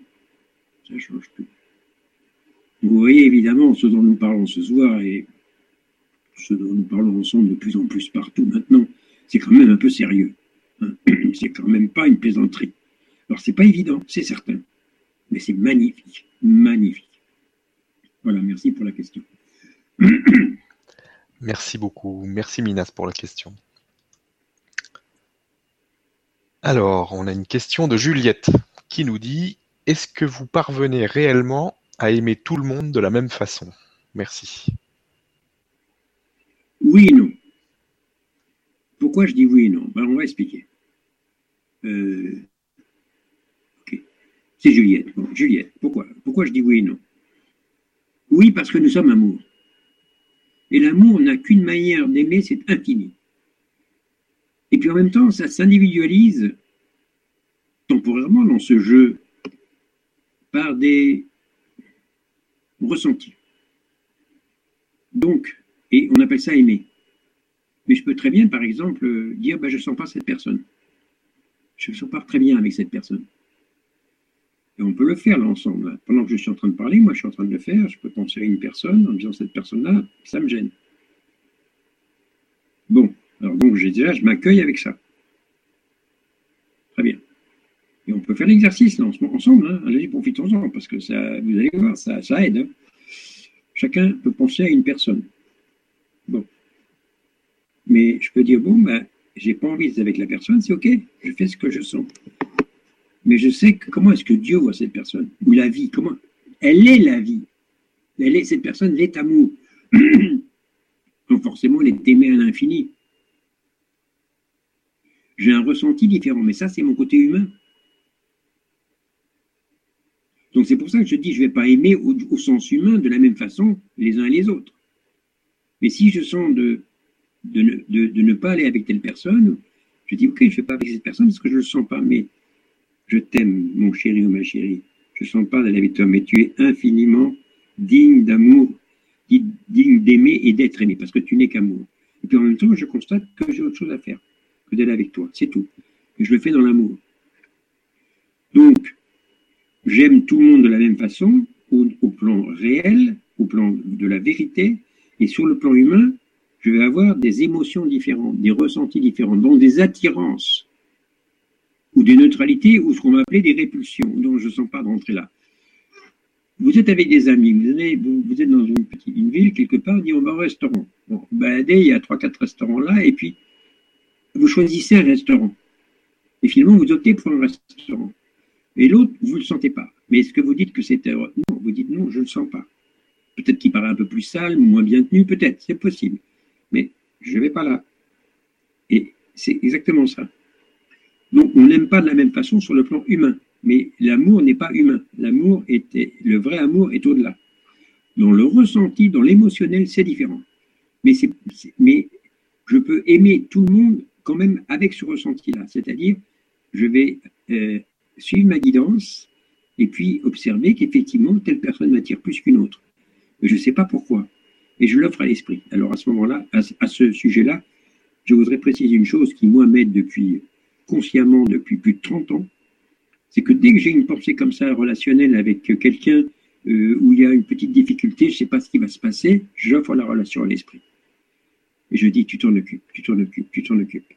Ça change tout. Vous voyez évidemment ce dont nous parlons ce soir et ce dont nous parlons ensemble de plus en plus partout maintenant, c'est quand même un peu sérieux. Hein. C'est quand même pas une plaisanterie. Alors c'est pas évident, c'est certain, mais c'est magnifique, magnifique. Voilà, merci pour la question. Merci beaucoup, merci Minas pour la question. Alors, on a une question de Juliette qui nous dit Est-ce que vous parvenez réellement à aimer tout le monde de la même façon Merci. Oui et non. Pourquoi je dis oui et non? Ben, On va expliquer. Euh, C'est Juliette. Juliette, pourquoi? Pourquoi je dis oui et non? Oui, parce que nous sommes amour. Et l'amour n'a qu'une manière d'aimer, c'est infini. Et puis en même temps, ça s'individualise temporairement dans ce jeu par des ressentis. Donc, et on appelle ça aimer. Mais je peux très bien, par exemple, dire ben, je ne sens pas cette personne. Je ne sens pas très bien avec cette personne. Et on peut le faire là ensemble. Pendant que je suis en train de parler, moi je suis en train de le faire, je peux penser à une personne en disant cette personne-là, ça me gêne. Bon, alors donc j'ai déjà, je m'accueille avec ça. Très bien. Et on peut faire l'exercice là ensemble, hein. allez-y, profitons-en, parce que ça, vous allez voir, ça, aide. Hein. Chacun peut penser à une personne. Bon. Mais je peux dire, bon, ben, j'ai pas envie d'être avec la personne, c'est ok, je fais ce que je sens. Mais je sais que comment est-ce que Dieu voit cette personne, ou la vie, comment? Elle est la vie. Elle est, cette personne l'est amour. Donc forcément, elle est aimée à l'infini. J'ai un ressenti différent, mais ça, c'est mon côté humain. Donc c'est pour ça que je dis, je ne vais pas aimer au, sens humain de la même façon les uns et les autres. Mais si je sens de, de, ne, pas aller avec telle personne, je dis, ok, je ne vais pas avec cette personne parce que je ne le sens pas, mais je t'aime, mon chéri ou ma chérie. Je ne sens pas d'aller avec toi, mais tu es infiniment digne d'amour, digne d'aimer et d'être aimé, parce que tu n'es qu'amour. Et puis en même temps, je constate que j'ai autre chose à faire que d'aller avec toi, c'est tout. Et je le fais dans l'amour. Donc, j'aime tout le monde de la même façon, au plan réel, au plan de la vérité, et sur le plan humain, je vais avoir des émotions différentes, des ressentis différents, donc des attirances, ou des neutralités, ou ce qu'on va appeler des répulsions, dont je ne sens pas rentrer là. Vous êtes avec des amis, vous, êtes dans une petite ville, quelque part, dit on va au restaurant. Bon, baladez, il y a trois, quatre restaurants là, et puis vous choisissez un restaurant. Et finalement, vous optez pour un restaurant. Et l'autre, vous ne le sentez pas. Mais est-ce que vous dites que c'est Non, vous dites non, je ne le sens pas. Peut-être qu'il paraît un peu plus sale, moins bien tenu, peut-être, c'est possible. Mais je ne vais pas là. Et c'est exactement ça. Donc, on n'aime pas de la même façon sur le plan humain. Mais l'amour n'est pas humain. L'amour était, le vrai amour est au-delà. Dans le ressenti, dans l'émotionnel, c'est différent. Mais je peux aimer tout le monde quand même avec ce ressenti-là. C'est-à-dire, je vais euh, suivre ma guidance et puis observer qu'effectivement, telle personne m'attire plus qu'une autre je ne sais pas pourquoi. et je l'offre à l'esprit. Alors à ce moment-là, à, ce sujet-là, je voudrais préciser une chose qui, moi, m'aide depuis, consciemment depuis plus de 30 ans, c'est que dès que j'ai une pensée comme ça relationnelle avec quelqu'un euh, où il y a une petite difficulté, je ne sais pas ce qui va se passer, j'offre la relation à l'esprit. Et je dis, tu t'en occupes, tu t'en occupes, tu t'en occupes.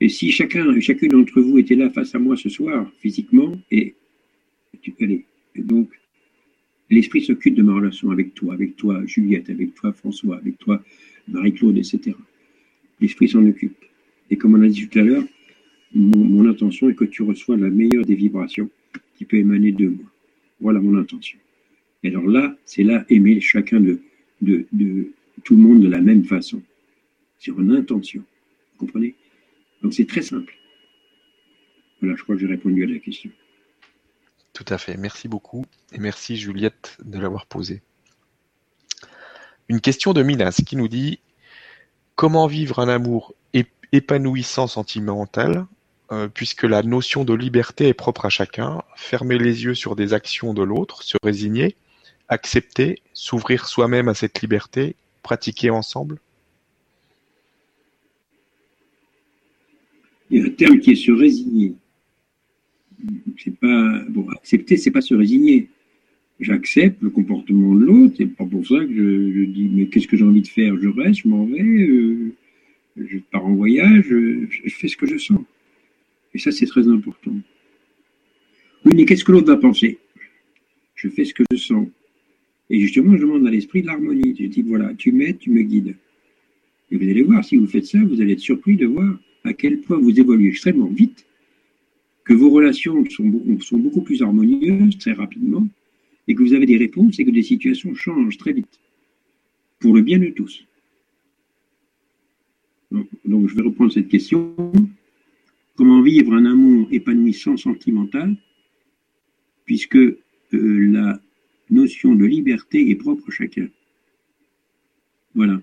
Et si chacun, chacune d'entre vous était là face à moi ce soir, physiquement, et, donc, l'esprit s'occupe de ma relation avec toi, avec toi, Juliette, avec toi, François, avec toi, Marie-Claude, etc. L'esprit s'en occupe. Et comme on a dit tout à l'heure, mon, intention est que tu reçois la meilleure des vibrations qui peut émaner de moi. Voilà mon intention. Et alors là, c'est là aimer chacun de, tout le monde de la même façon. C'est une intention. Vous comprenez? Donc c'est très simple. Voilà, je crois que j'ai répondu à la question. Tout à fait. Merci beaucoup. Et merci Juliette de l'avoir posée. Une question de Minas qui nous dit Comment vivre un amour épanouissant sentimental euh, puisque la notion de liberté est propre à chacun, fermer les yeux sur des actions de l'autre, se résigner, accepter, s'ouvrir soi-même à cette liberté, pratiquer ensemble? A un terme qui est se résigner. C'est pas bon, accepter, c'est pas se résigner. J'accepte le comportement de l'autre, c'est pas pour ça que je, dis mais qu'est-ce que j'ai envie de faire? Je reste, je m'en vais, euh, je pars en voyage, je fais ce que je sens. Et ça, c'est très important. Oui, mais qu'est-ce que l'autre va penser? Je fais ce que je sens. Et justement, je demande à l'esprit de l'harmonie. Je dis, voilà, tu m'aides, tu me guides. Et vous allez voir, si vous faites ça, vous allez être surpris de voir à quel point vous évoluez extrêmement vite, que vos relations sont, beaucoup plus harmonieuses très rapidement, et que vous avez des réponses et que des situations changent très vite, pour le bien de tous. donc je vais reprendre cette question. Comment vivre un amour épanouissant sentimental, puisque euh, la notion de liberté est propre à chacun? Voilà.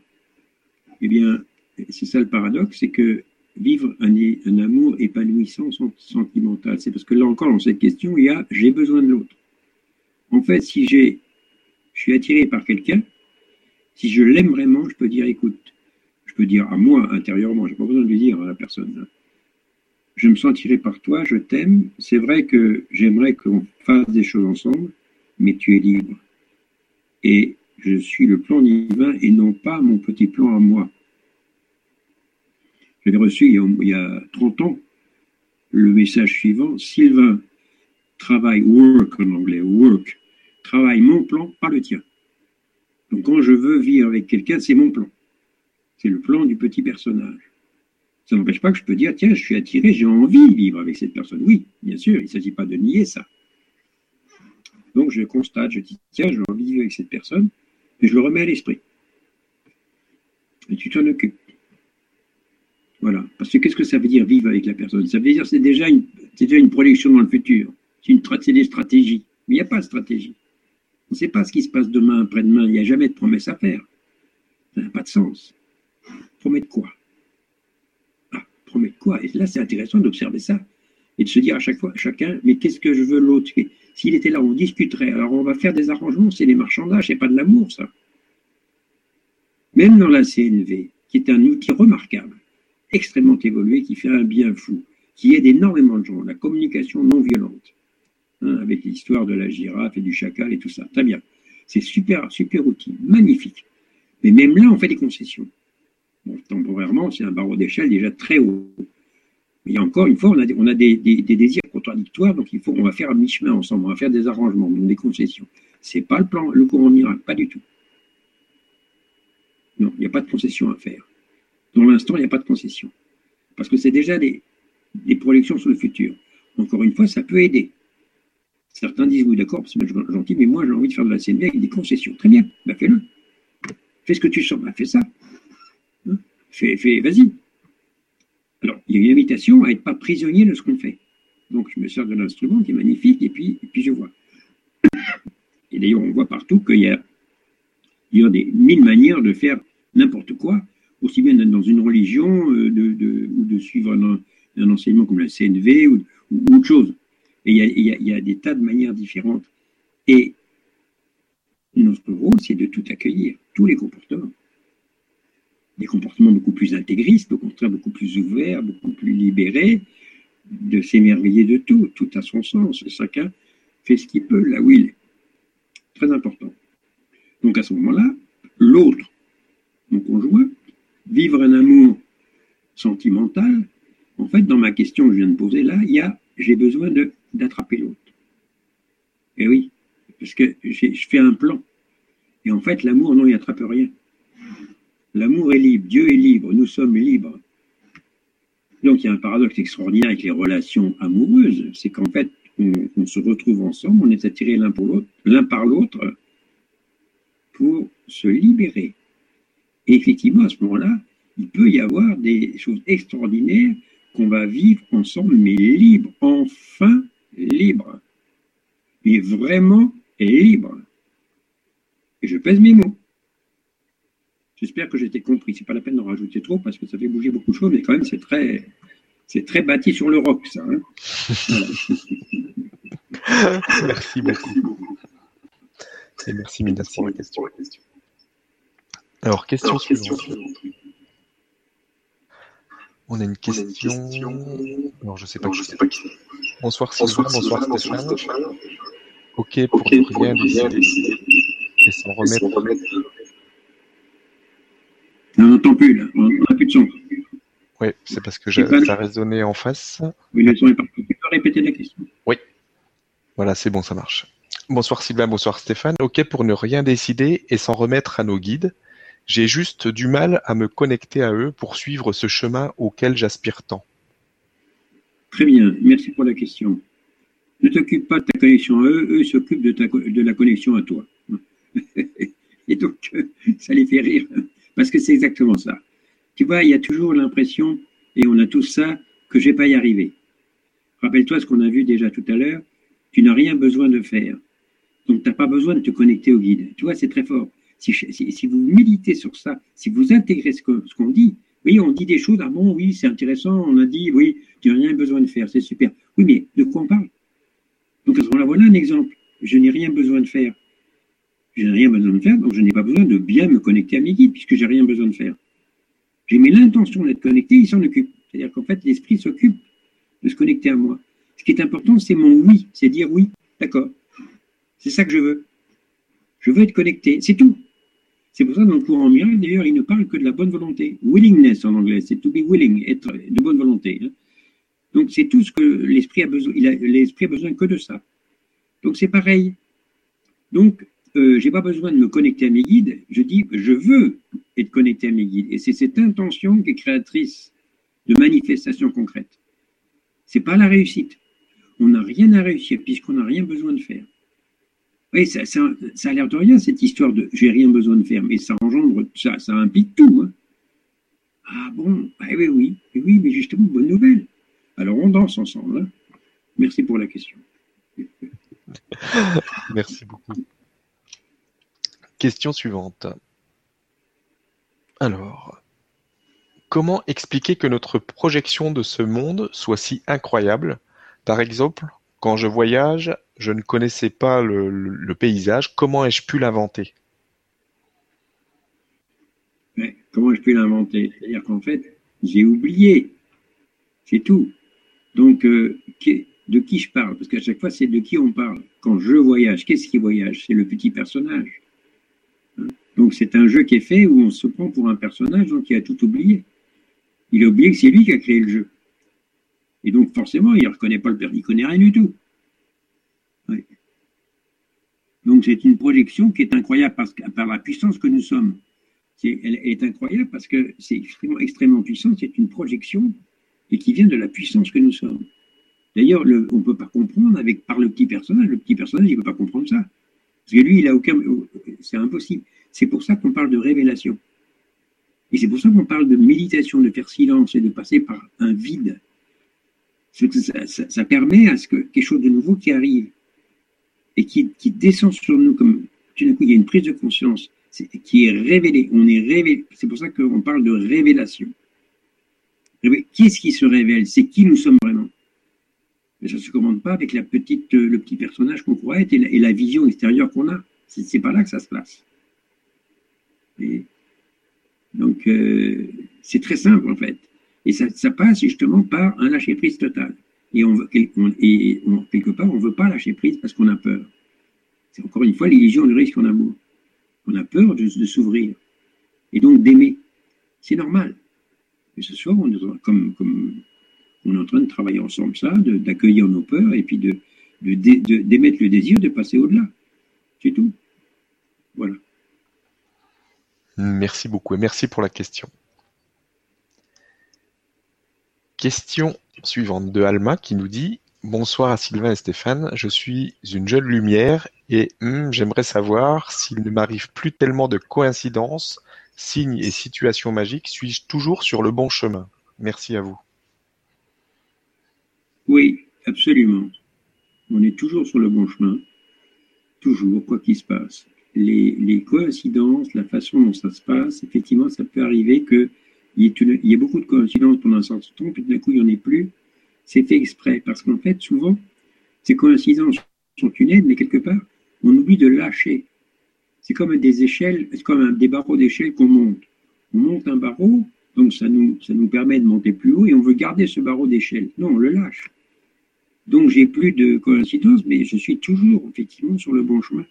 Eh bien, c'est ça le paradoxe, c'est que vivre un, amour épanouissant sentimental, c'est parce que là encore, dans cette question, il y a j'ai besoin de l'autre. En fait, si j'ai, je suis attiré par quelqu'un, si je l'aime vraiment, je peux dire écoute, je peux dire à moi intérieurement, j'ai pas besoin de le dire à la personne je me sentirai par toi, je t'aime. C'est vrai que j'aimerais qu'on fasse des choses ensemble, mais tu es libre. Et je suis le plan divin et non pas mon petit plan à moi. J'avais reçu il y, a, 30 ans le message suivant, Sylvain travaille, work en anglais, work, travaille mon plan, pas le tien. Donc quand je veux vivre avec quelqu'un, c'est mon plan. C'est le plan du petit personnage. Ça n'empêche pas que je peux dire, tiens, je suis attiré, j'ai envie de vivre avec cette personne. Oui, bien sûr, il ne s'agit pas de nier ça. Donc je constate, je dis, tiens, j'ai envie de vivre avec cette personne, et je le remets à l'esprit. Et tu t'en occupes. Voilà. Parce que qu'est-ce que ça veut dire vivre avec la personne? Ça veut dire c'est déjà c'est déjà une projection dans le futur. C'est des stratégies. Mais il n'y a pas de stratégie. On ne sait pas ce qui se passe demain, après-demain. Il n'y a jamais de promesse à faire. Ça n'a pas de sens. Promettre quoi? Promettre quoi? Et là, c'est intéressant d'observer ça et de se dire à chaque fois, chacun, mais qu'est-ce que je veux l'autre? S'il était là, on discuterait. Alors, on va faire des arrangements, c'est des marchandages, c'est pas de l'amour, ça. Même dans la CNV, qui est un outil remarquable, extrêmement évolué, qui fait un bien fou, qui aide énormément de gens, la communication non violente, hein, avec l'histoire de la girafe et du chacal et tout ça. Très bien. C'est super, super outil, magnifique. Mais même là, on fait des concessions temporairement, c'est un barreau d'échelle déjà très haut. Mais encore une fois, on a, des, désirs contradictoires, donc il faut, on va faire un mi-chemin ensemble, on va faire des arrangements, des concessions. C'est pas le plan, le courant miracle, pas du tout. Non, il n'y a pas de concession à faire. Dans l'instant, il n'y a pas de concession. Parce que c'est déjà des, projections sur le futur. Encore une fois, ça peut aider. Certains disent oui, d'accord, c'est gentil, mais moi j'ai envie de faire de la CNV avec des concessions. Très bien, bah fais-le. Fais ce que tu sens, bah fais ça. Fais, fais, vas-y. Alors, il y a une invitation à être pas prisonnier de ce qu'on fait. Donc, je me sers de l'instrument qui est magnifique et puis, puis je vois. Et d'ailleurs, on voit partout qu'il y a, il y a des mille manières de faire n'importe quoi, aussi bien dans une religion euh, ou de suivre un, enseignement comme la CNV ou, autre chose. Et il y, a, il y, a, des tas de manières différentes. Et Notre rôle, c'est de tout accueillir, tous les comportements. Des comportements beaucoup plus intégristes, au contraire beaucoup plus ouverts, beaucoup plus libérés, de s'émerveiller de tout, tout a son sens. Chacun fait ce qu'il peut là où il est. Très important. Donc à ce moment-là, l'autre, mon conjoint, vivre un amour sentimental, en fait, dans ma question que je viens de poser là, il y a j'ai besoin d'attraper l'autre. Et oui, parce que je fais un plan. Et en fait, l'amour, non, il n'attrape rien. L'amour est libre, Dieu est libre, nous sommes libres. Donc il y a un paradoxe extraordinaire avec les relations amoureuses, c'est qu'en fait, on, se retrouve ensemble, on est l'autre, l'un par l'autre, pour se libérer. Et effectivement, à ce moment-là, il peut y avoir des choses extraordinaires qu'on va vivre ensemble, mais libre, enfin libre. Mais vraiment libre. Et je pèse mes mots. J'espère que j'ai été compris. C'est pas la peine d'en rajouter trop parce que ça fait bouger beaucoup de choses, mais quand même, c'est très, c'est très bâti sur le rock, ça. Hein. merci beaucoup. Et merci, Midas, pour la question. Alors, question, suivante. On a une question. Non, je sais pas, je sais pas qui c'est. Bonsoir Sylvain, bonsoir, Stéphane. Ok pour okay, rien décider. Et s'en remettre. On n'entend plus là, on n'a plus de son. Oui, c'est parce que ça a résonné en face. Oui, le son est parti. Tu peux répéter la question Oui. Voilà, c'est bon, ça marche. Bonsoir Sylvain, bonsoir Stéphane. Ok pour ne rien décider et s'en remettre à nos guides. J'ai juste du mal à me connecter à eux pour suivre ce chemin auquel j'aspire tant. Très bien, merci pour la question. Ne t'occupe pas de ta connexion à eux, eux s'occupent de, de la connexion à toi. Et donc, ça les fait rire, parce que c'est exactement ça. Tu vois, il y a toujours l'impression, et on a tous ça, que je vais pas y arriver. Rappelle-toi ce qu'on a vu déjà tout à l'heure, tu n'as rien besoin de faire. Donc, tu n'as pas besoin de te connecter au guide. Tu vois, c'est très fort. Si, vous méditez sur ça, si vous intégrez ce qu'on dit, oui, on dit des choses, ah bon, oui, c'est intéressant, on a dit, oui, tu n'as rien besoin de faire, c'est super. Oui, mais de quoi on parle? Donc à ce moment-là, voilà un exemple. Je n'ai rien besoin de faire. Je n'ai rien besoin de faire, donc je n'ai pas besoin de bien me connecter à mes guides, puisque j'ai rien besoin de faire. J'ai mis l'intention d'être connecté, il s'en occupe. C'est-à-dire qu'en fait, l'esprit s'occupe de se connecter à moi. Ce qui est important, c'est mon oui, c'est dire oui, d'accord. C'est ça que je veux. Je veux être connecté, c'est tout. C'est pour ça dans le courant miracle, d'ailleurs, il ne parle que de la bonne volonté. Willingness en anglais, c'est to be willing, être de bonne volonté. Hein. Donc c'est tout ce que l'esprit a besoin. L'esprit a besoin que de ça. Donc c'est pareil. Donc euh, j'ai pas besoin de me connecter à mes guides. Je dis je veux être connecté à mes guides. Et c'est cette intention qui est créatrice de manifestations concrètes. C'est pas la réussite. On n'a rien à réussir puisqu'on n'a rien besoin de faire. Oui, ça, ça, a l'air de rien, cette histoire de j'ai rien besoin de faire, mais ça engendre, ça, ça implique tout. Hein. Ah bon ah, Oui, oui, oui, mais justement, bonne nouvelle. Alors on danse ensemble. Hein. Merci pour la question. Merci beaucoup. Question suivante. Alors, comment expliquer que notre projection de ce monde soit si incroyable? Par exemple, quand je voyage, je ne connaissais pas le, paysage. Comment ai-je pu l'inventer? Comment ai-je pu l'inventer? C'est-à-dire qu'en fait, j'ai oublié. C'est tout. Donc, euh, de qui je parle? Parce qu'à chaque fois, c'est de qui on parle. Quand je voyage, qu'est-ce qui voyage? C'est le petit personnage. Hein? donc, c'est un jeu qui est fait où on se prend pour un personnage qui a tout oublié. Il a oublié que c'est lui qui a créé le jeu. Et donc, forcément, il ne reconnaît pas le père, il ne connaît rien du tout. Donc c'est une projection qui est incroyable parce que, par la puissance que nous sommes. elle est incroyable parce que c'est extrêmement, puissant, c'est une projection et qui vient de la puissance que nous sommes. D'ailleurs, on ne peut pas comprendre avec, par le petit personnage. Le petit personnage, il ne peut pas comprendre ça. Parce que lui, il a aucun. C'est impossible. C'est pour ça qu'on parle de révélation. Et c'est pour ça qu'on parle de méditation, de faire silence et de passer par un vide. Ça, ça permet à ce que quelque chose de nouveau qui arrive et qui, descend sur nous comme tout d'un coup il y a une prise de conscience qui est révélée. On est révélé. C'est pour ça qu'on parle de révélation. Qui est-ce qui se révèle? C'est qui nous sommes vraiment? Mais ça ne se commande pas avec la petite, euh, le petit personnage qu'on croit être et la, vision extérieure qu'on a. C'est pas là que ça se place. donc, euh, c'est très simple en fait. Et ça, passe justement par un lâcher-prise total. Et, on, et quelque part, on ne veut pas lâcher prise parce qu'on a peur. C'est encore une fois l'illusion du risque en amour. On a peur de, de s'ouvrir et donc d'aimer. C'est normal. Mais ce soir, on est, comme, comme on est en train de travailler ensemble ça, d'accueillir nos peurs et puis de d'émettre le désir de passer au-delà. C'est tout. Voilà. Merci beaucoup et merci pour la question. Question suivante de Alma qui nous dit Bonsoir à Sylvain et Stéphane, je suis une jeune lumière et hmm, j'aimerais savoir s'il ne m'arrive plus tellement de coïncidences, signes et situations magiques, suis-je toujours sur le bon chemin? Merci à vous. Oui, absolument. On est toujours sur le bon chemin, toujours, quoi qu'il se passe. Les, coïncidences, la façon dont ça se passe, effectivement, ça peut arriver qu'il y, ait beaucoup de coïncidences pendant un certain temps, puis d'un coup, il n'y en ait plus. C'est fait exprès, parce qu'en fait, souvent, ces coïncidences sont une aide, mais quelque part, on oublie de lâcher. C'est comme des échelles, comme des barreaux d'échelle qu'on monte. On monte un barreau, donc ça nous, ça nous permet de monter plus haut, et on veut garder ce barreau d'échelle. Non, on le lâche. Donc j'ai plus de coïncidence, mais je suis toujours effectivement sur le bon chemin.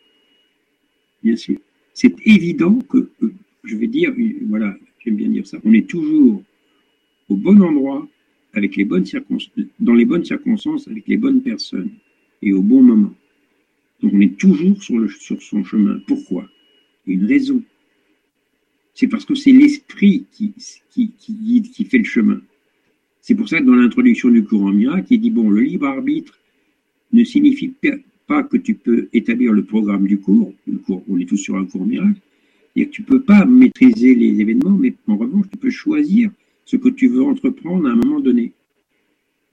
Bien sûr. C'est évident que, je vais dire, voilà, j'aime bien dire ça, on est toujours au bon endroit, avec les bonnes dans les bonnes circonstances, avec les bonnes personnes, et au bon moment. Donc on est toujours sur, son chemin. Pourquoi? Il y a une raison. C'est parce que c'est l'esprit qui, qui, qui, fait le chemin. C'est pour ça que dans l'introduction du courant miracle, il dit, bon, le libre arbitre ne signifie pas que tu peux établir le programme du cours, cours on est tous sur un cours miracle, et que tu ne peux pas maîtriser les événements, mais en revanche, tu peux choisir ce que tu veux entreprendre à un moment donné.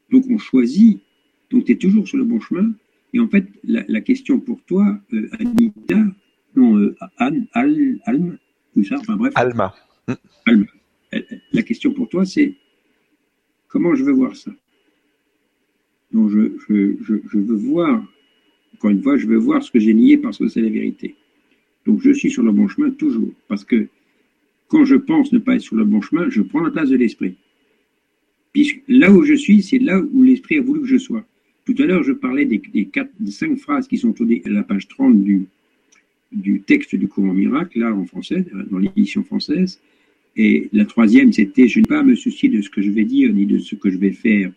Donc on choisit, donc tu es toujours sur le bon chemin, et en fait, la, question pour toi, euh, Anita, non, euh, Anne, Al, Alma, tout ça, enfin bref. Alma. Alma. La question pour toi, c'est Comment je veux voir ça? Donc je, je, veux voir, encore une fois, je veux voir ce que j'ai nié parce que c'est la vérité. Donc je suis sur le bon chemin toujours, parce que quand je pense ne pas être sur le bon chemin, je prends la place de l'esprit. Puisque là où je suis, c'est là où l'esprit a voulu que je sois. Tout à l'heure, je parlais des, cinq phrases qui sont à la page 30 du, du texte du courant miracle, là en français, dans l'édition française. Et la troisième, c'était Je ne vais pas me soucier de ce que je vais dire ni de ce que je vais faire,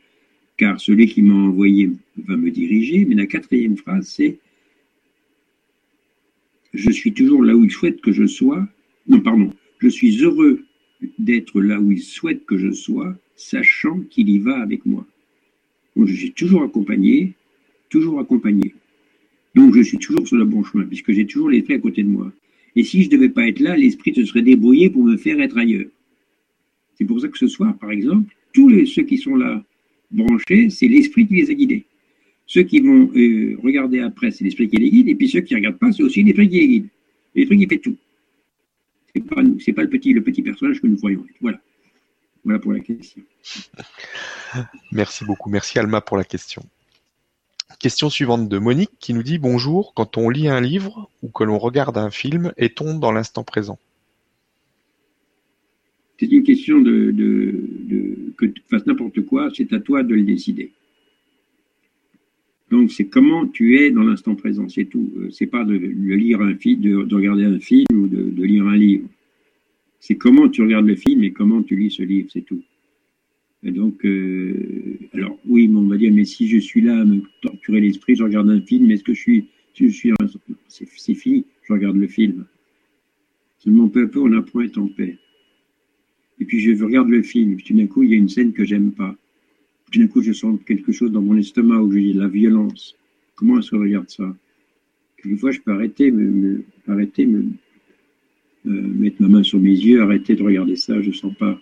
car celui qui m'a envoyé va me diriger. Mais la quatrième phrase, c'est Je suis toujours là où il souhaite que je sois. Non, pardon. Je suis heureux d'être là où il souhaite que je sois, sachant qu'il y va avec moi. Donc je suis toujours accompagné, toujours accompagné. Donc je suis toujours sur le bon chemin, puisque j'ai toujours l'esprit à côté de moi. Et si je ne devais pas être là, l'esprit se serait débrouillé pour me faire être ailleurs. C'est pour ça que ce soir, par exemple, tous ceux qui sont là branchés, c'est l'esprit qui les a guidés. Ceux qui vont euh, regarder après, c'est l'esprit qui les guide, et puis ceux qui ne regardent pas, c'est aussi l'esprit qui les guide. L'esprit qui fait tout. Ce n'est pas, pas le, petit, le petit personnage que nous croyons. Voilà. Voilà pour la question. Merci beaucoup. Merci Alma pour la question. Question suivante de Monique qui nous dit Bonjour, quand on lit un livre ou que l'on regarde un film, est-on dans l'instant présent? C'est une question de, que tu fasses n'importe quoi, c'est à toi de le décider. Donc c'est comment tu es dans l'instant présent, c'est tout. Euh, c'est pas de, lire un film, de, regarder un film ou de lire un livre. C'est comment tu regardes le film et comment tu lis ce livre, c'est tout donc, euh, alors oui, on va dire, mais si je suis là à me torturer l'esprit, je regarde un film, est-ce que je suis, si je suis, c'est fini, je regarde le film. Seulement peu à peu, on apprend à être en paix. Et puis je regarde le film, puis tout d'un coup, il y a une scène que j'aime pas. D'un coup, je sens quelque chose dans mon estomac où j'ai de la violence. Comment est-ce je regarde ça? Quelquefois, je peux arrêter, me, arrêter, me, euh, mettre ma main sur mes yeux, arrêter de regarder ça, je sens pas.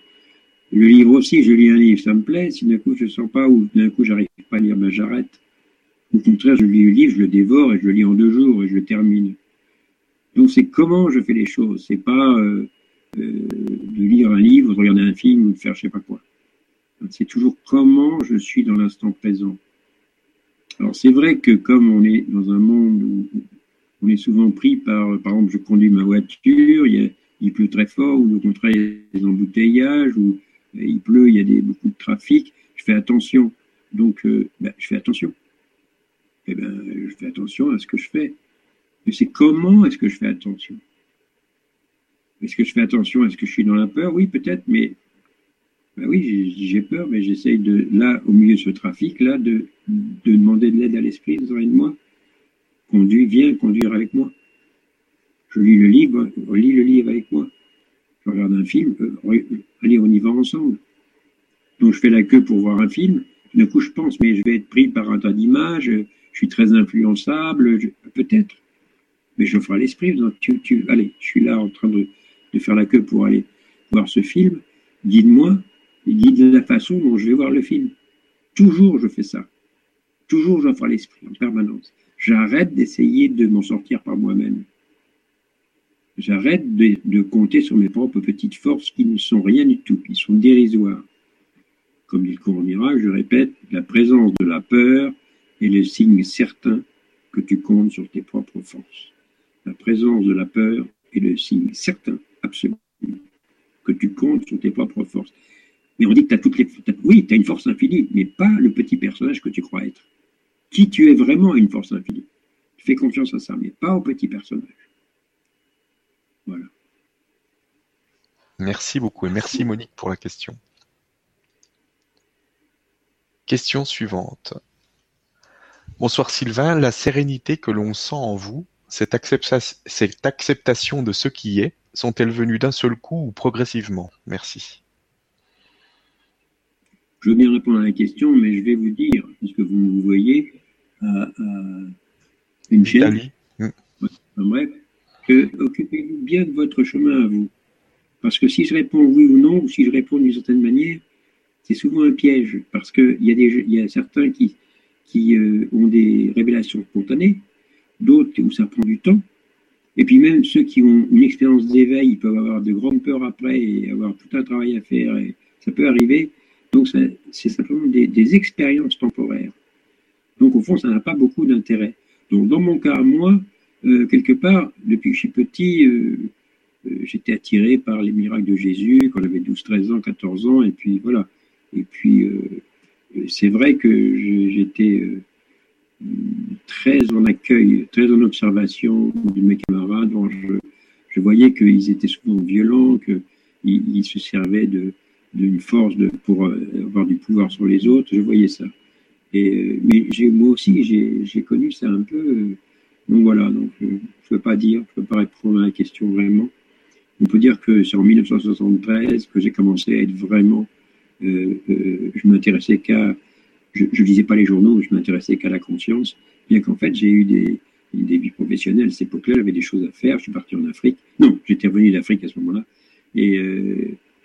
Le livre aussi, je lis un livre, ça me plaît. Si d'un coup je ne sens pas ou d'un coup j'arrive pas à lire, ben j'arrête. Au contraire, je lis le livre, je le dévore et je le lis en deux jours et je le termine. Donc c'est comment je fais les choses? C'est pas euh, euh, de lire un livre, de regarder un film ou de faire je sais pas quoi. C'est toujours comment je suis dans l'instant présent. Alors c'est vrai que comme on est dans un monde où on est souvent pris par, par exemple, je conduis ma voiture, il, pleut très fort, ou au contraire, il y a des embouteillages, ou il pleut, il y a beaucoup de trafic. Je fais attention. Donc, euh, ben, je fais attention. Eh ben, je fais attention à ce que je fais. Mais c'est comment est-ce que je fais attention? Est-ce que je fais attention Est-ce que je suis dans la peur? Oui, peut-être, mais ben oui, j'ai peur, mais j'essaye de, là, au milieu de ce trafic, là, de, de demander de l'aide à l'esprit dans de moi. Conduis, viens conduire avec moi. Je lis le livre, relis le livre avec moi. Je regarde un film, euh, allez, on y va ensemble. Donc je fais la queue pour voir un film. Du coup, je pense, mais je vais être pris par un tas d'images, je suis très influençable, peut-être. Mais je ferai l'esprit. Allez, je suis là en train de, de faire la queue pour aller voir ce film. Guide-moi, guide la façon dont je vais voir le film. Toujours, je fais ça. Toujours, j'offre l'esprit en permanence. J'arrête d'essayer de m'en sortir par moi-même. J'arrête de, compter sur mes propres petites forces qui ne sont rien du tout, qui sont dérisoires. Comme cours miracle, je répète, la présence de la peur est le signe certain que tu comptes sur tes propres forces. La présence de la peur est le signe certain, absolu, que tu comptes sur tes propres forces. Mais on dit que tu as toutes les. oui, tu as une force infinie, mais pas le petit personnage que tu crois être. Qui tu es vraiment une force infinie. Fais confiance à ça, mais pas au petit personnage. Voilà. Merci beaucoup et merci Monique pour la question. Question suivante. Bonsoir Sylvain, la sérénité que l'on sent en vous, cette, acceptation de ce qui est, sont-elles venues d'un seul coup ou progressivement? Merci. Je veux bien répondre à la question, mais je vais vous dire, puisque vous me voyez, à, une chaîne. bref, occupez-vous bien de votre chemin à vous? Parce que si je réponds oui ou non, ou si je réponds d'une certaine manière, c'est souvent un piège. Parce qu'il y, a des, y a certains qui, qui euh, ont des révélations spontanées, d'autres où ça prend du temps. Et puis même ceux qui ont une expérience d'éveil, ils peuvent avoir de grandes peurs après et avoir tout un travail à faire. Et ça peut arriver. Donc c'est simplement des, expériences temporaires. Donc au fond, ça n'a pas beaucoup d'intérêt. Donc dans mon cas, moi, euh, quelque part, depuis que je suis petit, euh, euh, j'étais attiré par les miracles de Jésus quand j'avais 12, 13 ans, 14 ans, et puis voilà. Et puis, c'est vrai que j'étais très en accueil, très en observation de mes camarades. je, je voyais qu'ils étaient souvent violents, qu'ils ils se servaient d'une force de, pour avoir du pouvoir sur les autres. Je voyais ça. Et, mais moi aussi, j'ai connu ça un peu donc voilà, donc, euh, je ne peux pas dire, je ne peux pas répondre à la question vraiment. On peut dire que c'est en 1973 que j'ai commencé à être vraiment. Euh, euh, je m'intéressais qu'à. Je ne lisais pas les journaux, je m'intéressais qu'à la conscience, bien qu'en fait j'ai eu des, des vies professionnelles. À cette époque-là, j'avais des choses à faire. Je suis parti en Afrique. Non, j'étais revenu d'Afrique à ce moment-là. Et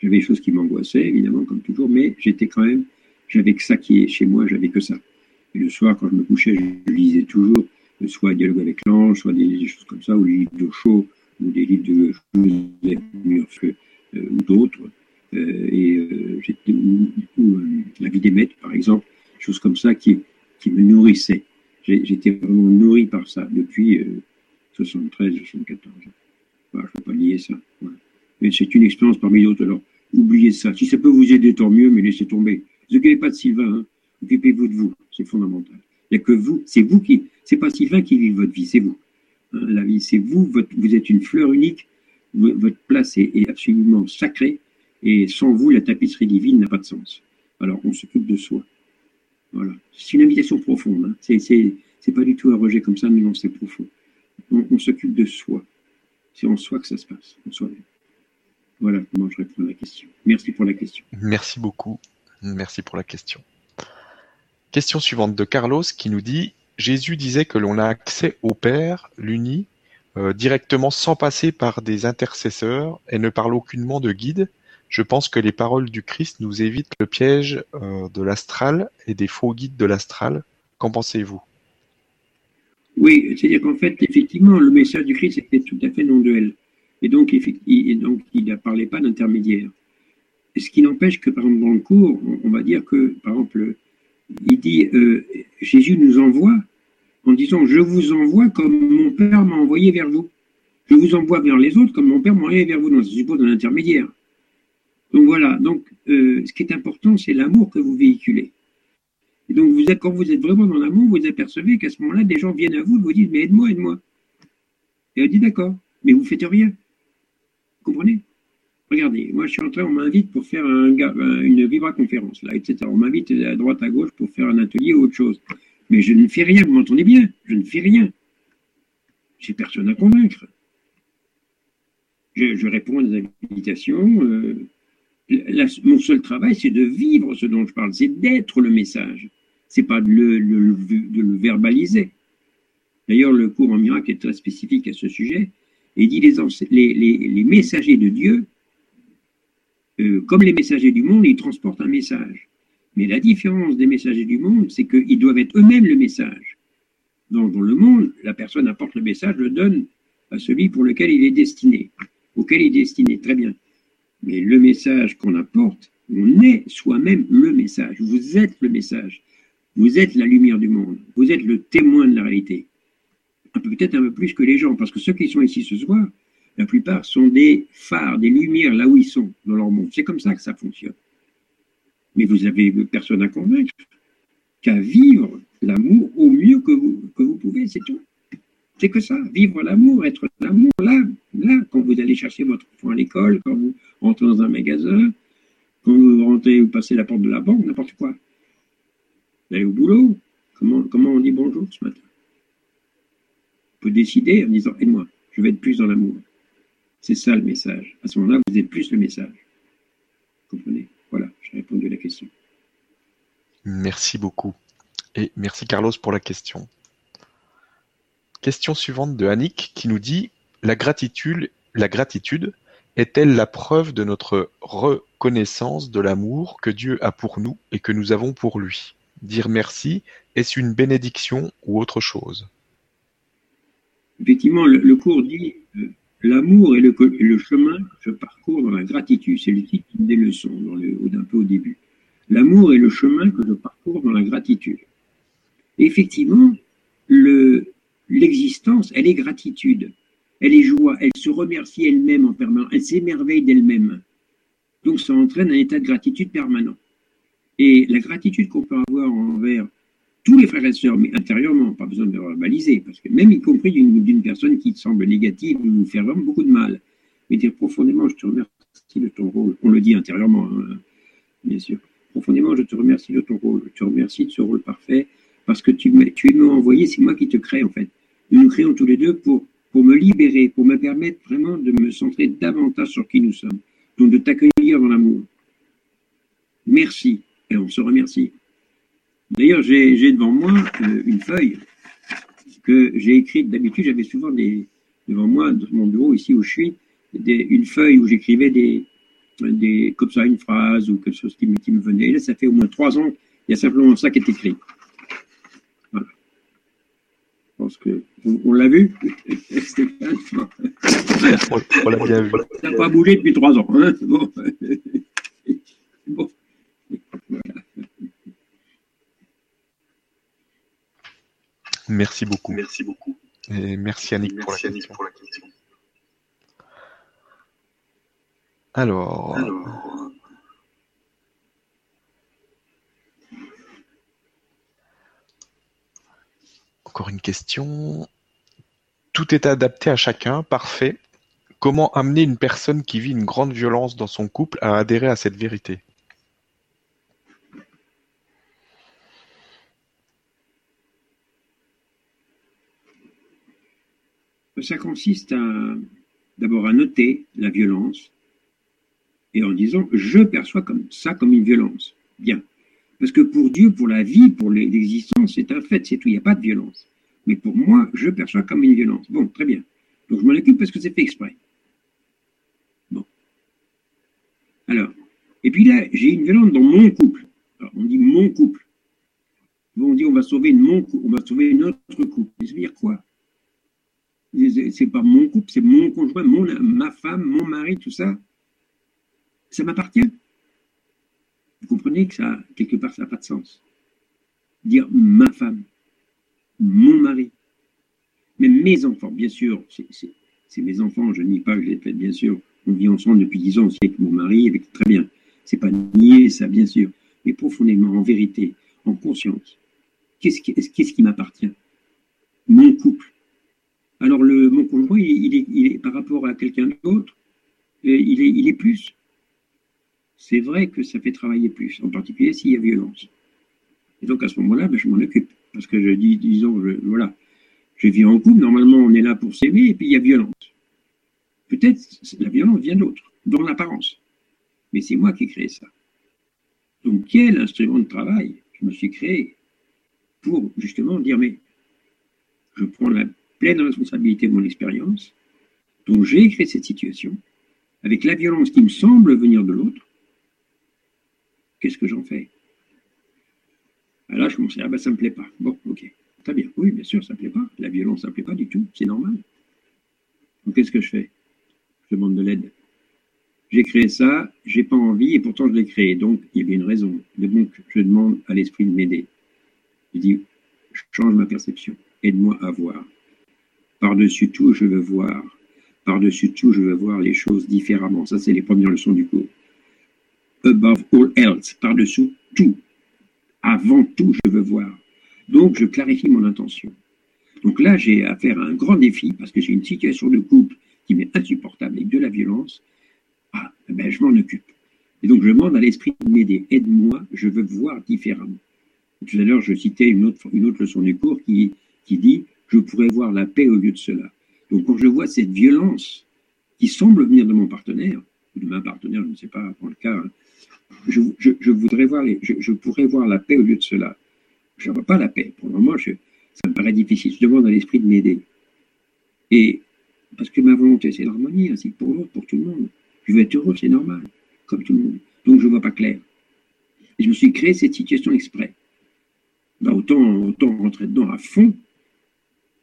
j'avais des choses qui m'angoissaient, évidemment, comme toujours, mais j'étais quand même. J'avais que ça qui est chez moi, j'avais que ça. Et le soir, quand je me couchais, je lisais toujours soit Dialogue avec l'ange, soit des, choses comme ça, ou des livres de Shaw, ou des livres de Joseph Murphy, euh, ou d'autres. Euh, et euh, du coup, La vie des maîtres, par exemple, choses comme ça qui, me nourrissaient. J'étais vraiment nourri par ça depuis 73, 74. Voilà, je ne peux pas nier ça. Mais c'est une expérience parmi d'autres. Alors, oubliez ça. Si ça peut vous aider, tant mieux, mais laissez tomber. Ne vous pas de Sylvain. Hein. Occupez-vous de vous. C'est fondamental. Il n'y a que vous. C'est vous qui, c'est pas Sylvain qui vit votre vie, c'est vous. Hein, la vie, c'est vous, vous êtes une fleur unique, votre place est, absolument sacrée, et sans vous, la tapisserie divine n'a pas de sens. Alors, on s'occupe de soi. Voilà. C'est une invitation profonde. Hein. C'est pas du tout un rejet comme ça, mais non, c'est profond. On, s'occupe de soi. C'est en soi que ça se passe, en soi-même. Voilà comment je réponds à la question. Merci pour la question. Merci beaucoup. Merci pour la question. Question suivante de Carlos qui nous dit Jésus disait que l'on a accès au Père, l'uni, euh, directement sans passer par des intercesseurs et ne parle aucunement de guide. Je pense que les paroles du Christ nous évitent le piège euh, de l'astral et des faux guides de l'astral. Qu'en pensez-vous? Oui, c'est-à-dire qu'en fait, effectivement, le message du Christ était tout à fait non-duel. Et donc, il, ne parlait pas d'intermédiaire. Ce qui n'empêche que, par exemple, dans le cours, on va dire que, par exemple, il dit euh, Jésus nous envoie en disant Je vous envoie comme mon Père m'a envoyé vers vous. Je vous envoie vers les autres comme mon Père m'a envoyé vers vous. Donc, ça suppose un intermédiaire. Donc voilà, donc euh, ce qui est important, c'est l'amour que vous véhiculez. Et donc vous êtes, quand vous êtes vraiment dans l'amour, vous apercevez qu'à ce moment-là, des gens viennent à vous et vous disent Mais aide-moi, aide-moi. Et elle dit D'accord, mais vous ne faites rien. Comprenez? Regardez, moi je suis en train, on m'invite pour faire un, une vibra-conférence, là, etc. On m'invite à droite, à gauche pour faire un atelier ou autre chose. Mais je ne fais rien, vous m'entendez bien? Je ne fais rien. J'ai personne à convaincre. Je, réponds à des invitations. Euh, mon seul travail, c'est de vivre ce dont je parle, c'est d'être le message. C'est pas de le, de le verbaliser. D'ailleurs, le cours en miracle est très spécifique à ce sujet. Il dit les, les, messagers de Dieu euh, comme les messagers du monde, ils transportent un message. Mais la différence des messagers du monde, c'est qu'ils doivent être eux-mêmes le message. Dans le monde, la personne apporte le message, le donne à celui pour lequel il est destiné, auquel il est destiné. Très bien. Mais le message qu'on apporte, on est soi-même le message. Vous êtes le message. Vous êtes la lumière du monde. Vous êtes le témoin de la réalité. Peut-être un peu plus que les gens, parce que ceux qui sont ici ce soir, la plupart sont des phares, des lumières là où ils sont dans leur monde. C'est comme ça que ça fonctionne. Mais vous avez personne à convaincre qu'à vivre l'amour au mieux que vous, pouvez, c'est tout. C'est que ça, vivre l'amour, être l'amour, là, là, quand vous allez chercher votre enfant à l'école, quand vous rentrez dans un magasin, quand vous rentrez, vous passez la porte de la banque, n'importe quoi. Vous allez au boulot, comment, comment on dit bonjour ce matin? Pouvez décider en disant, aide-moi, je vais être plus dans l'amour. C'est ça le message. À ce moment-là, vous êtes plus le message. Vous comprenez? Voilà, j'ai répondu à la question. Merci beaucoup. Et merci Carlos pour la question. Question suivante de Annick qui nous dit La gratitude, la gratitude est-elle la preuve de notre reconnaissance de l'amour que Dieu a pour nous et que nous avons pour lui? Dire merci, est-ce une bénédiction ou autre chose? Effectivement, le, cours dit euh, L'amour est le, chemin que je parcours dans la gratitude. C'est le titre des leçons, dans le, d'un peu au début. L'amour est le chemin que je parcours dans la gratitude. effectivement, le, l'existence, elle est gratitude. Elle est joie. Elle se remercie elle-même en permanence. Elle s'émerveille d'elle-même. Donc ça entraîne un état de gratitude permanent. Et la gratitude qu'on peut avoir envers tous les frères et sœurs, mais intérieurement, pas besoin de le verbaliser, parce que même y compris d'une personne qui te semble négative ou nous faire vraiment beaucoup de mal, mais dire profondément, je te remercie de ton rôle, on le dit intérieurement, hein, bien sûr, profondément, je te remercie de ton rôle, je te remercie de ce rôle parfait, parce que tu, tu m'as envoyé, c'est moi qui te crée en fait. Nous nous créons tous les deux pour, pour me libérer, pour me permettre vraiment de me centrer davantage sur qui nous sommes, donc de t'accueillir dans l'amour. Merci, et on se remercie. D'ailleurs, j'ai devant moi euh, une feuille que j'ai écrite. D'habitude, j'avais souvent des, devant moi, dans mon bureau, ici où je suis, des, une feuille où j'écrivais des, des, comme ça, une phrase ou quelque chose qui me, qui me venait. Et là, ça fait au moins trois ans, il y a simplement ça qui est écrit. Voilà. Je pense que on, l'a vu, Stéphane. on, l'a bien vu. Ça n'a pas bougé depuis trois ans. Hein bon. bon. Merci beaucoup. Merci beaucoup. Et merci Annick, pour, la question. Alors. Encore une question. Tout est adapté à chacun, parfait. Comment amener une personne qui vit une grande violence dans son couple à adhérer à cette vérité? Ça consiste à d'abord à noter la violence et en disant je perçois comme ça comme une violence. Bien. Parce que pour Dieu, pour la vie, pour l'existence, c'est un fait, c'est tout, il n'y a pas de violence. Mais pour moi, je perçois comme une violence. Bon, très bien. Donc je m'en occupe parce que c'est fait exprès. Bon. Alors, et puis là, j'ai une violence dans mon couple. Alors, on dit mon couple. On dit on va sauver mon on va sauver notre couple. Ça veut dire quoi? C'est pas mon couple, c'est mon conjoint, ma femme, mon mari, tout ça. Ça m'appartient. Vous comprenez que ça, quelque part, ça n'a pas de sens. Dire ma femme. mon mari, même mes enfants, bien sûr, c'est mes enfants, je nie pas que je les fait, bien sûr, on vit ensemble depuis dix ans aussi avec mon mari, avec, très bien, c'est pas nier ça, bien sûr, mais profondément, en vérité, en conscience, qu'est-ce qui m'appartient? Mon couple. Alors, le, mon conjoint, il, est, par rapport à quelqu'un d'autre, euh, il est, plus. C'est vrai que ça fait travailler plus, en particulier s'il y a violence. Et donc, à ce moment-là, ben, je m'en occupe. Parce que je dis, disons, voilà, je vis en couple, normalement, on est là pour s'aimer, et puis il y a violence. Peut-être la violence vient d'autre, dans l'apparence. Mais c'est moi qui ai créé ça. Donc, quel instrument de travail je me suis créé pour justement dire, mais je prends la pleine responsabilité de mon expérience, dont j'ai créé cette situation, avec la violence qui me semble venir de l'autre, qu'est-ce que j'en fais? Ah, Là, je à dire, ah ben, ça ne me plaît pas. Bon, ok, très bien. Oui, bien sûr, ça ne me plaît pas. La violence, ça ne me plaît pas du tout, c'est normal. Donc, qu'est-ce que je fais? Je demande de l'aide. J'ai créé ça, j'ai pas envie, et pourtant je l'ai créé. Donc, il y avait une raison. Donc, je demande à l'esprit de m'aider. Je dis, je change ma perception. Aide-moi à voir. Par-dessus tout, je veux voir. Par-dessus tout, je veux voir les choses différemment. Ça, c'est les premières leçons du cours. Above all else, par-dessous tout. Avant tout, je veux voir. Donc, je clarifie mon intention. Donc là, j'ai affaire à un grand défi parce que j'ai une situation de couple qui m'est insupportable avec de la violence. Ah, ben, je m'en occupe. Et donc, je demande à l'esprit de m'aider. Aide-moi, je veux voir différemment. Tout à l'heure, je citais une autre, leçon du cours qui dit Je pourrais voir la paix au lieu de cela. Donc, quand je vois cette violence qui semble venir de mon partenaire, ou de ma partenaire, je ne sais pas dans le cas, hein, je, voudrais voir je, pourrais voir la paix au lieu de cela. Je ne vois pas la paix. Pour le moment, ça me paraît difficile. Je demande à l'esprit de m'aider. Et parce que ma volonté, c'est l'harmonie, ainsi que pour l'autre, pour tout le monde. Je veux être heureux, c'est normal, comme tout le monde. Donc, je ne vois pas clair. Je me suis créé cette situation exprès. Ben, autant, autant rentrer dedans à fond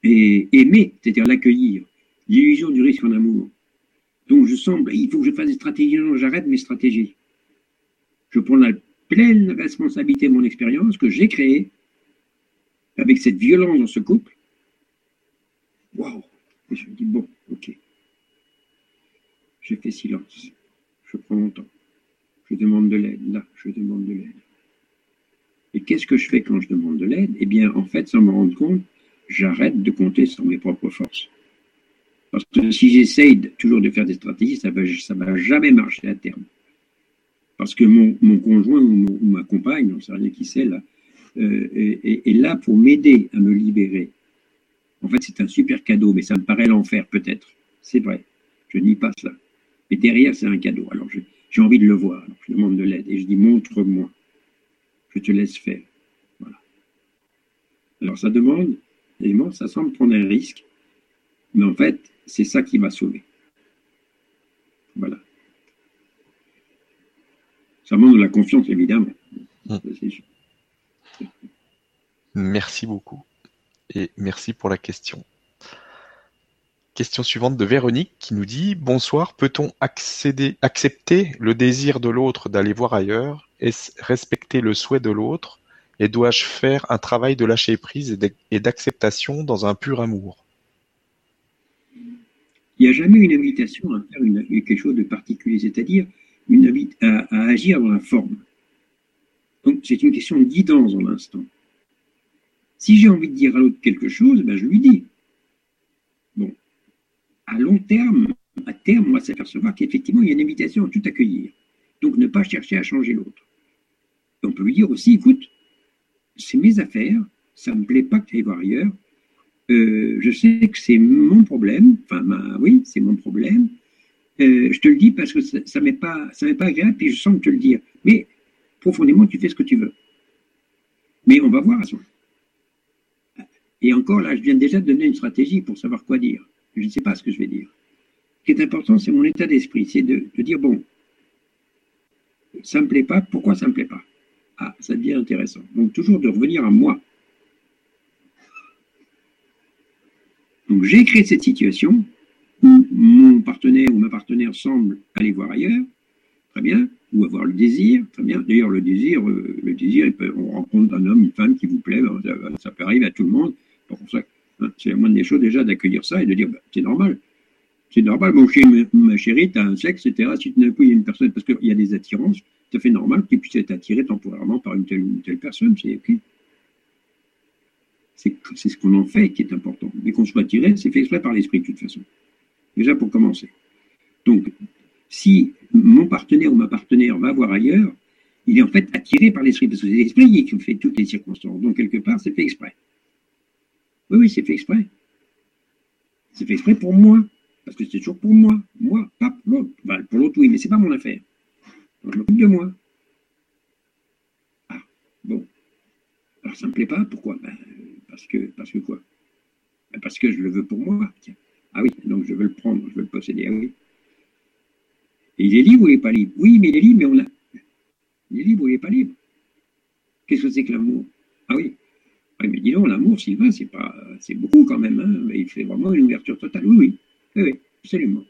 et aimer, c'est-à-dire l'accueillir. L'illusion du risque en amour. Donc, je sens, il faut que je fasse des stratégies. Non, j'arrête mes stratégies. Je prends la pleine responsabilité de mon expérience que j'ai créée avec cette violence dans ce couple. Waouh Et je me dis, bon, ok. Je fais silence. Je prends mon temps. Je demande de l'aide. Là, je demande de l'aide. Et qu'est-ce que je fais quand je demande de l'aide? Eh bien, en fait, sans me rendre compte, j'arrête de compter sur mes propres forces. Parce que si j'essaye toujours de faire des stratégies, ça ne va, ça va jamais marcher à terme. Parce que mon, mon conjoint ou, ma compagne, on ne sait rien qui c'est là, euh, est, là pour m'aider à me libérer. En fait, c'est un super cadeau, mais ça me paraît l'enfer peut-être. C'est vrai, je nie pas ça. Mais derrière, c'est un cadeau. Alors, j'ai envie de le voir. Je demande de l'aide et je dis montre-moi. Je te laisse faire. Voilà. Alors, ça demande, évidemment, ça semble prendre un risque, mais en fait, c'est ça qui va sauver. Voilà. Ça demande de la confiance, évidemment. Mmh. Merci beaucoup. Et merci pour la question. Question suivante de Véronique qui nous dit Bonsoir, peut-on accéder, accepter le désir de l'autre d'aller voir ailleurs? Et respecter le souhait de l'autre? Et dois-je faire un travail de lâcher prise et d'acceptation dans un pur amour? Il n'y a jamais une invitation à faire quelque chose de particulier, c'est-à-dire une à, à agir dans la forme. Donc c'est une question de guidance dans l'instant. Si j'ai envie de dire à l'autre quelque chose, ben je lui dis. Bon, à long terme, à terme, on va s'apercevoir qu'effectivement, il y a une invitation à tout accueillir. Donc ne pas chercher à changer l'autre. On peut lui dire aussi, écoute, c'est mes affaires, ça ne me plaît pas que tu ailles voir ailleurs. Euh, je sais que c'est mon problème, enfin oui, c'est mon problème. Euh, je te le dis parce que ça, ça m'est pas, pas agréable, puis je sens te le dire. Mais profondément, tu fais ce que tu veux. Mais on va voir à ce moment. Et encore là, je viens déjà de donner une stratégie pour savoir quoi dire. Je ne sais pas ce que je vais dire. Ce qui est important, c'est mon état d'esprit. C'est de, dire, bon, ça ne me plaît pas, pourquoi ça ne me plaît pas? Ah, ça devient intéressant. Donc toujours de revenir à moi. Donc j'ai créé cette situation où mon partenaire ou ma partenaire semble aller voir ailleurs. Très bien ou avoir le désir, très bien. D'ailleurs, le désir, euh, le désir, on rencontre un homme, une femme qui vous plaît, ben, ça, peut arriver à tout le monde. Hein, c'est la moindre des choses déjà d'accueillir ça et de dire bah, c'est normal. C'est normal, mon chéri, ma chérie, tu as un sexe, etc. Si il y a une personne, parce qu'il y a des attirances, tout à fait normal que tu puisses être attiré temporairement par une telle ou une telle personne, c'est ok. C'est ce qu'on en fait qui est important. Mais qu'on soit attiré, c'est fait exprès par l'esprit de toute façon. Déjà pour commencer. Donc, si mon partenaire ou ma partenaire va voir ailleurs, il est en fait attiré par l'esprit, parce que c'est l'esprit qui fait toutes les circonstances. Donc, quelque part, c'est fait exprès. Oui, oui, c'est fait exprès. C'est fait exprès pour moi. Parce que c'est toujours pour moi. Moi, pas pour l'autre. pour l'autre, oui, mais c'est pas mon affaire. Je m'occupe de moi. Ah, bon. Alors ça me plaît pas, pourquoi? Ben, parce que parce que quoi? Ben, Parce que je le veux pour moi. Ah oui, donc je veux le prendre, je veux le posséder. Ah oui. Et il est libre ou il n'est pas libre? Oui, mais il est libre, mais on l'a. Il est libre ou il n'est pas libre Qu'est-ce que c'est que l'amour? Ah oui. Oui, mais dis donc, l'amour, Sylvain, c'est pas, c'est beaucoup quand même. Hein mais il fait vraiment une ouverture totale. Oui, oui. Oui, absolument.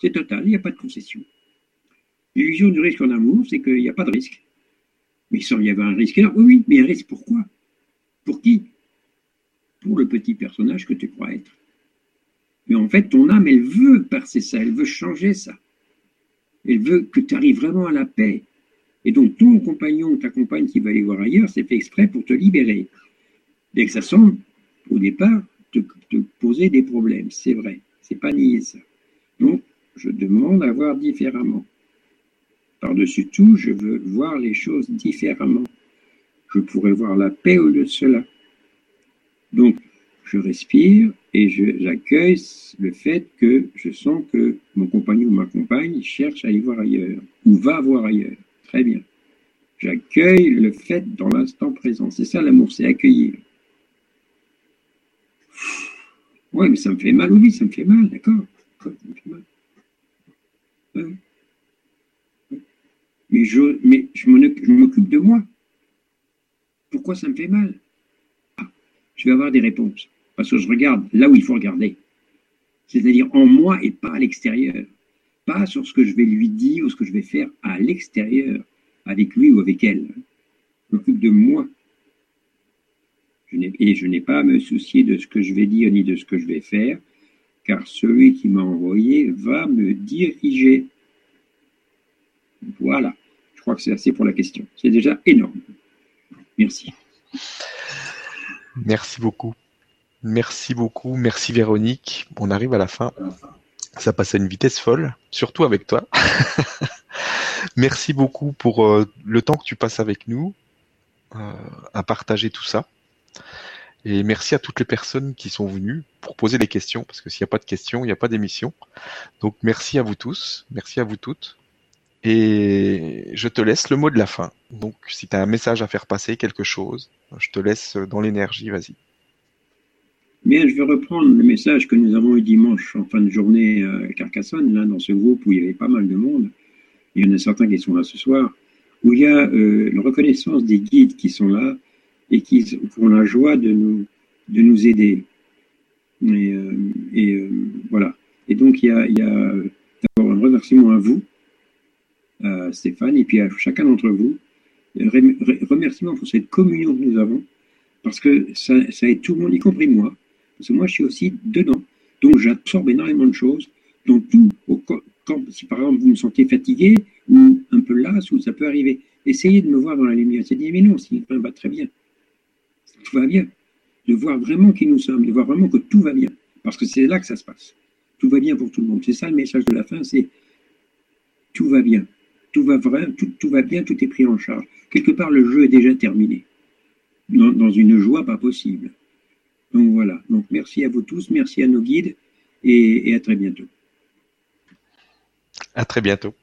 C'est total, il n'y a pas de concession. L'illusion du risque en amour, c'est qu'il n'y a pas de risque. Mais il semble y avoir un risque là. Oui, oui, mais un risque pourquoi? Pour qui? Pour le petit personnage que tu crois être. Mais en fait, ton âme, elle veut passer ça, elle veut changer ça. Elle veut que tu arrives vraiment à la paix. Et donc, ton compagnon, ta compagne qui va aller voir ailleurs, c'est fait exprès pour te libérer. Dès que ça semble, au départ, te poser des problèmes, c'est vrai. C'est pas nier ça. Donc, je demande à voir différemment. Par-dessus tout, je veux voir les choses différemment. Je pourrais voir la paix au lieu de cela. Donc, je respire et j'accueille le fait que je sens que mon compagnon ou ma compagne cherche à y voir ailleurs ou va voir ailleurs. Très bien. J'accueille le fait dans l'instant présent. C'est ça l'amour, c'est accueillir. Oui, mais ça me fait mal, oui, ça me fait mal, d'accord. Mais je, mais je m'occupe de moi. Pourquoi ça me fait mal? Ah, Je vais avoir des réponses. Parce que je regarde là où il faut regarder. C'est-à-dire en moi et pas à l'extérieur. Pas sur ce que je vais lui dire ou ce que je vais faire à l'extérieur, avec lui ou avec elle. Je m'occupe de moi et je n'ai pas à me soucier de ce que je vais dire ni de ce que je vais faire, car celui qui m'a envoyé va me diriger. Voilà, je crois que c'est assez pour la question. C'est déjà énorme. Merci. Merci beaucoup. Merci beaucoup. Merci Véronique. On arrive à la fin. Ça passe à une vitesse folle, surtout avec toi. Merci beaucoup pour euh, le temps que tu passes avec nous euh, à partager tout ça. Et merci à toutes les personnes qui sont venues pour poser des questions, parce que s'il n'y a pas de questions, il n'y a pas d'émission. Donc merci à vous tous, merci à vous toutes. Et je te laisse le mot de la fin. Donc si tu as un message à faire passer, quelque chose, je te laisse dans l'énergie, vas-y. Bien, je vais reprendre le message que nous avons eu dimanche en fin de journée à Carcassonne, là, dans ce groupe où il y avait pas mal de monde. Il y en a certains qui sont là ce soir, où il y a euh, la reconnaissance des guides qui sont là, et qui ont la joie de nous, de nous aider. Et, euh, euh, voilà. Et donc, il y a d'abord un remerciement à vous, à Stéphane, et puis à chacun d'entre vous. Remerciement pour cette communion que nous avons, parce que ça, aide tout le monde, y compris moi. Parce que moi, je suis aussi dedans. Donc, j'absorbe énormément de choses. Donc, tout, quand, si par exemple vous me sentez fatigué ou un peu las, ou ça peut arriver, essayez de me voir dans la lumière. C'est dit, mais non, si, va très bien tout va bien, de voir vraiment qui nous sommes, de voir vraiment que tout va bien, parce que c'est là que ça se passe. Tout va bien pour tout le monde. C'est ça le message de la fin, c'est tout va bien, tout va bien, tout est pris en charge. Quelque part, le jeu est déjà terminé, dans, une joie pas possible. Donc voilà. Donc merci à vous tous, merci à nos guides et, et à très bientôt. À très bientôt.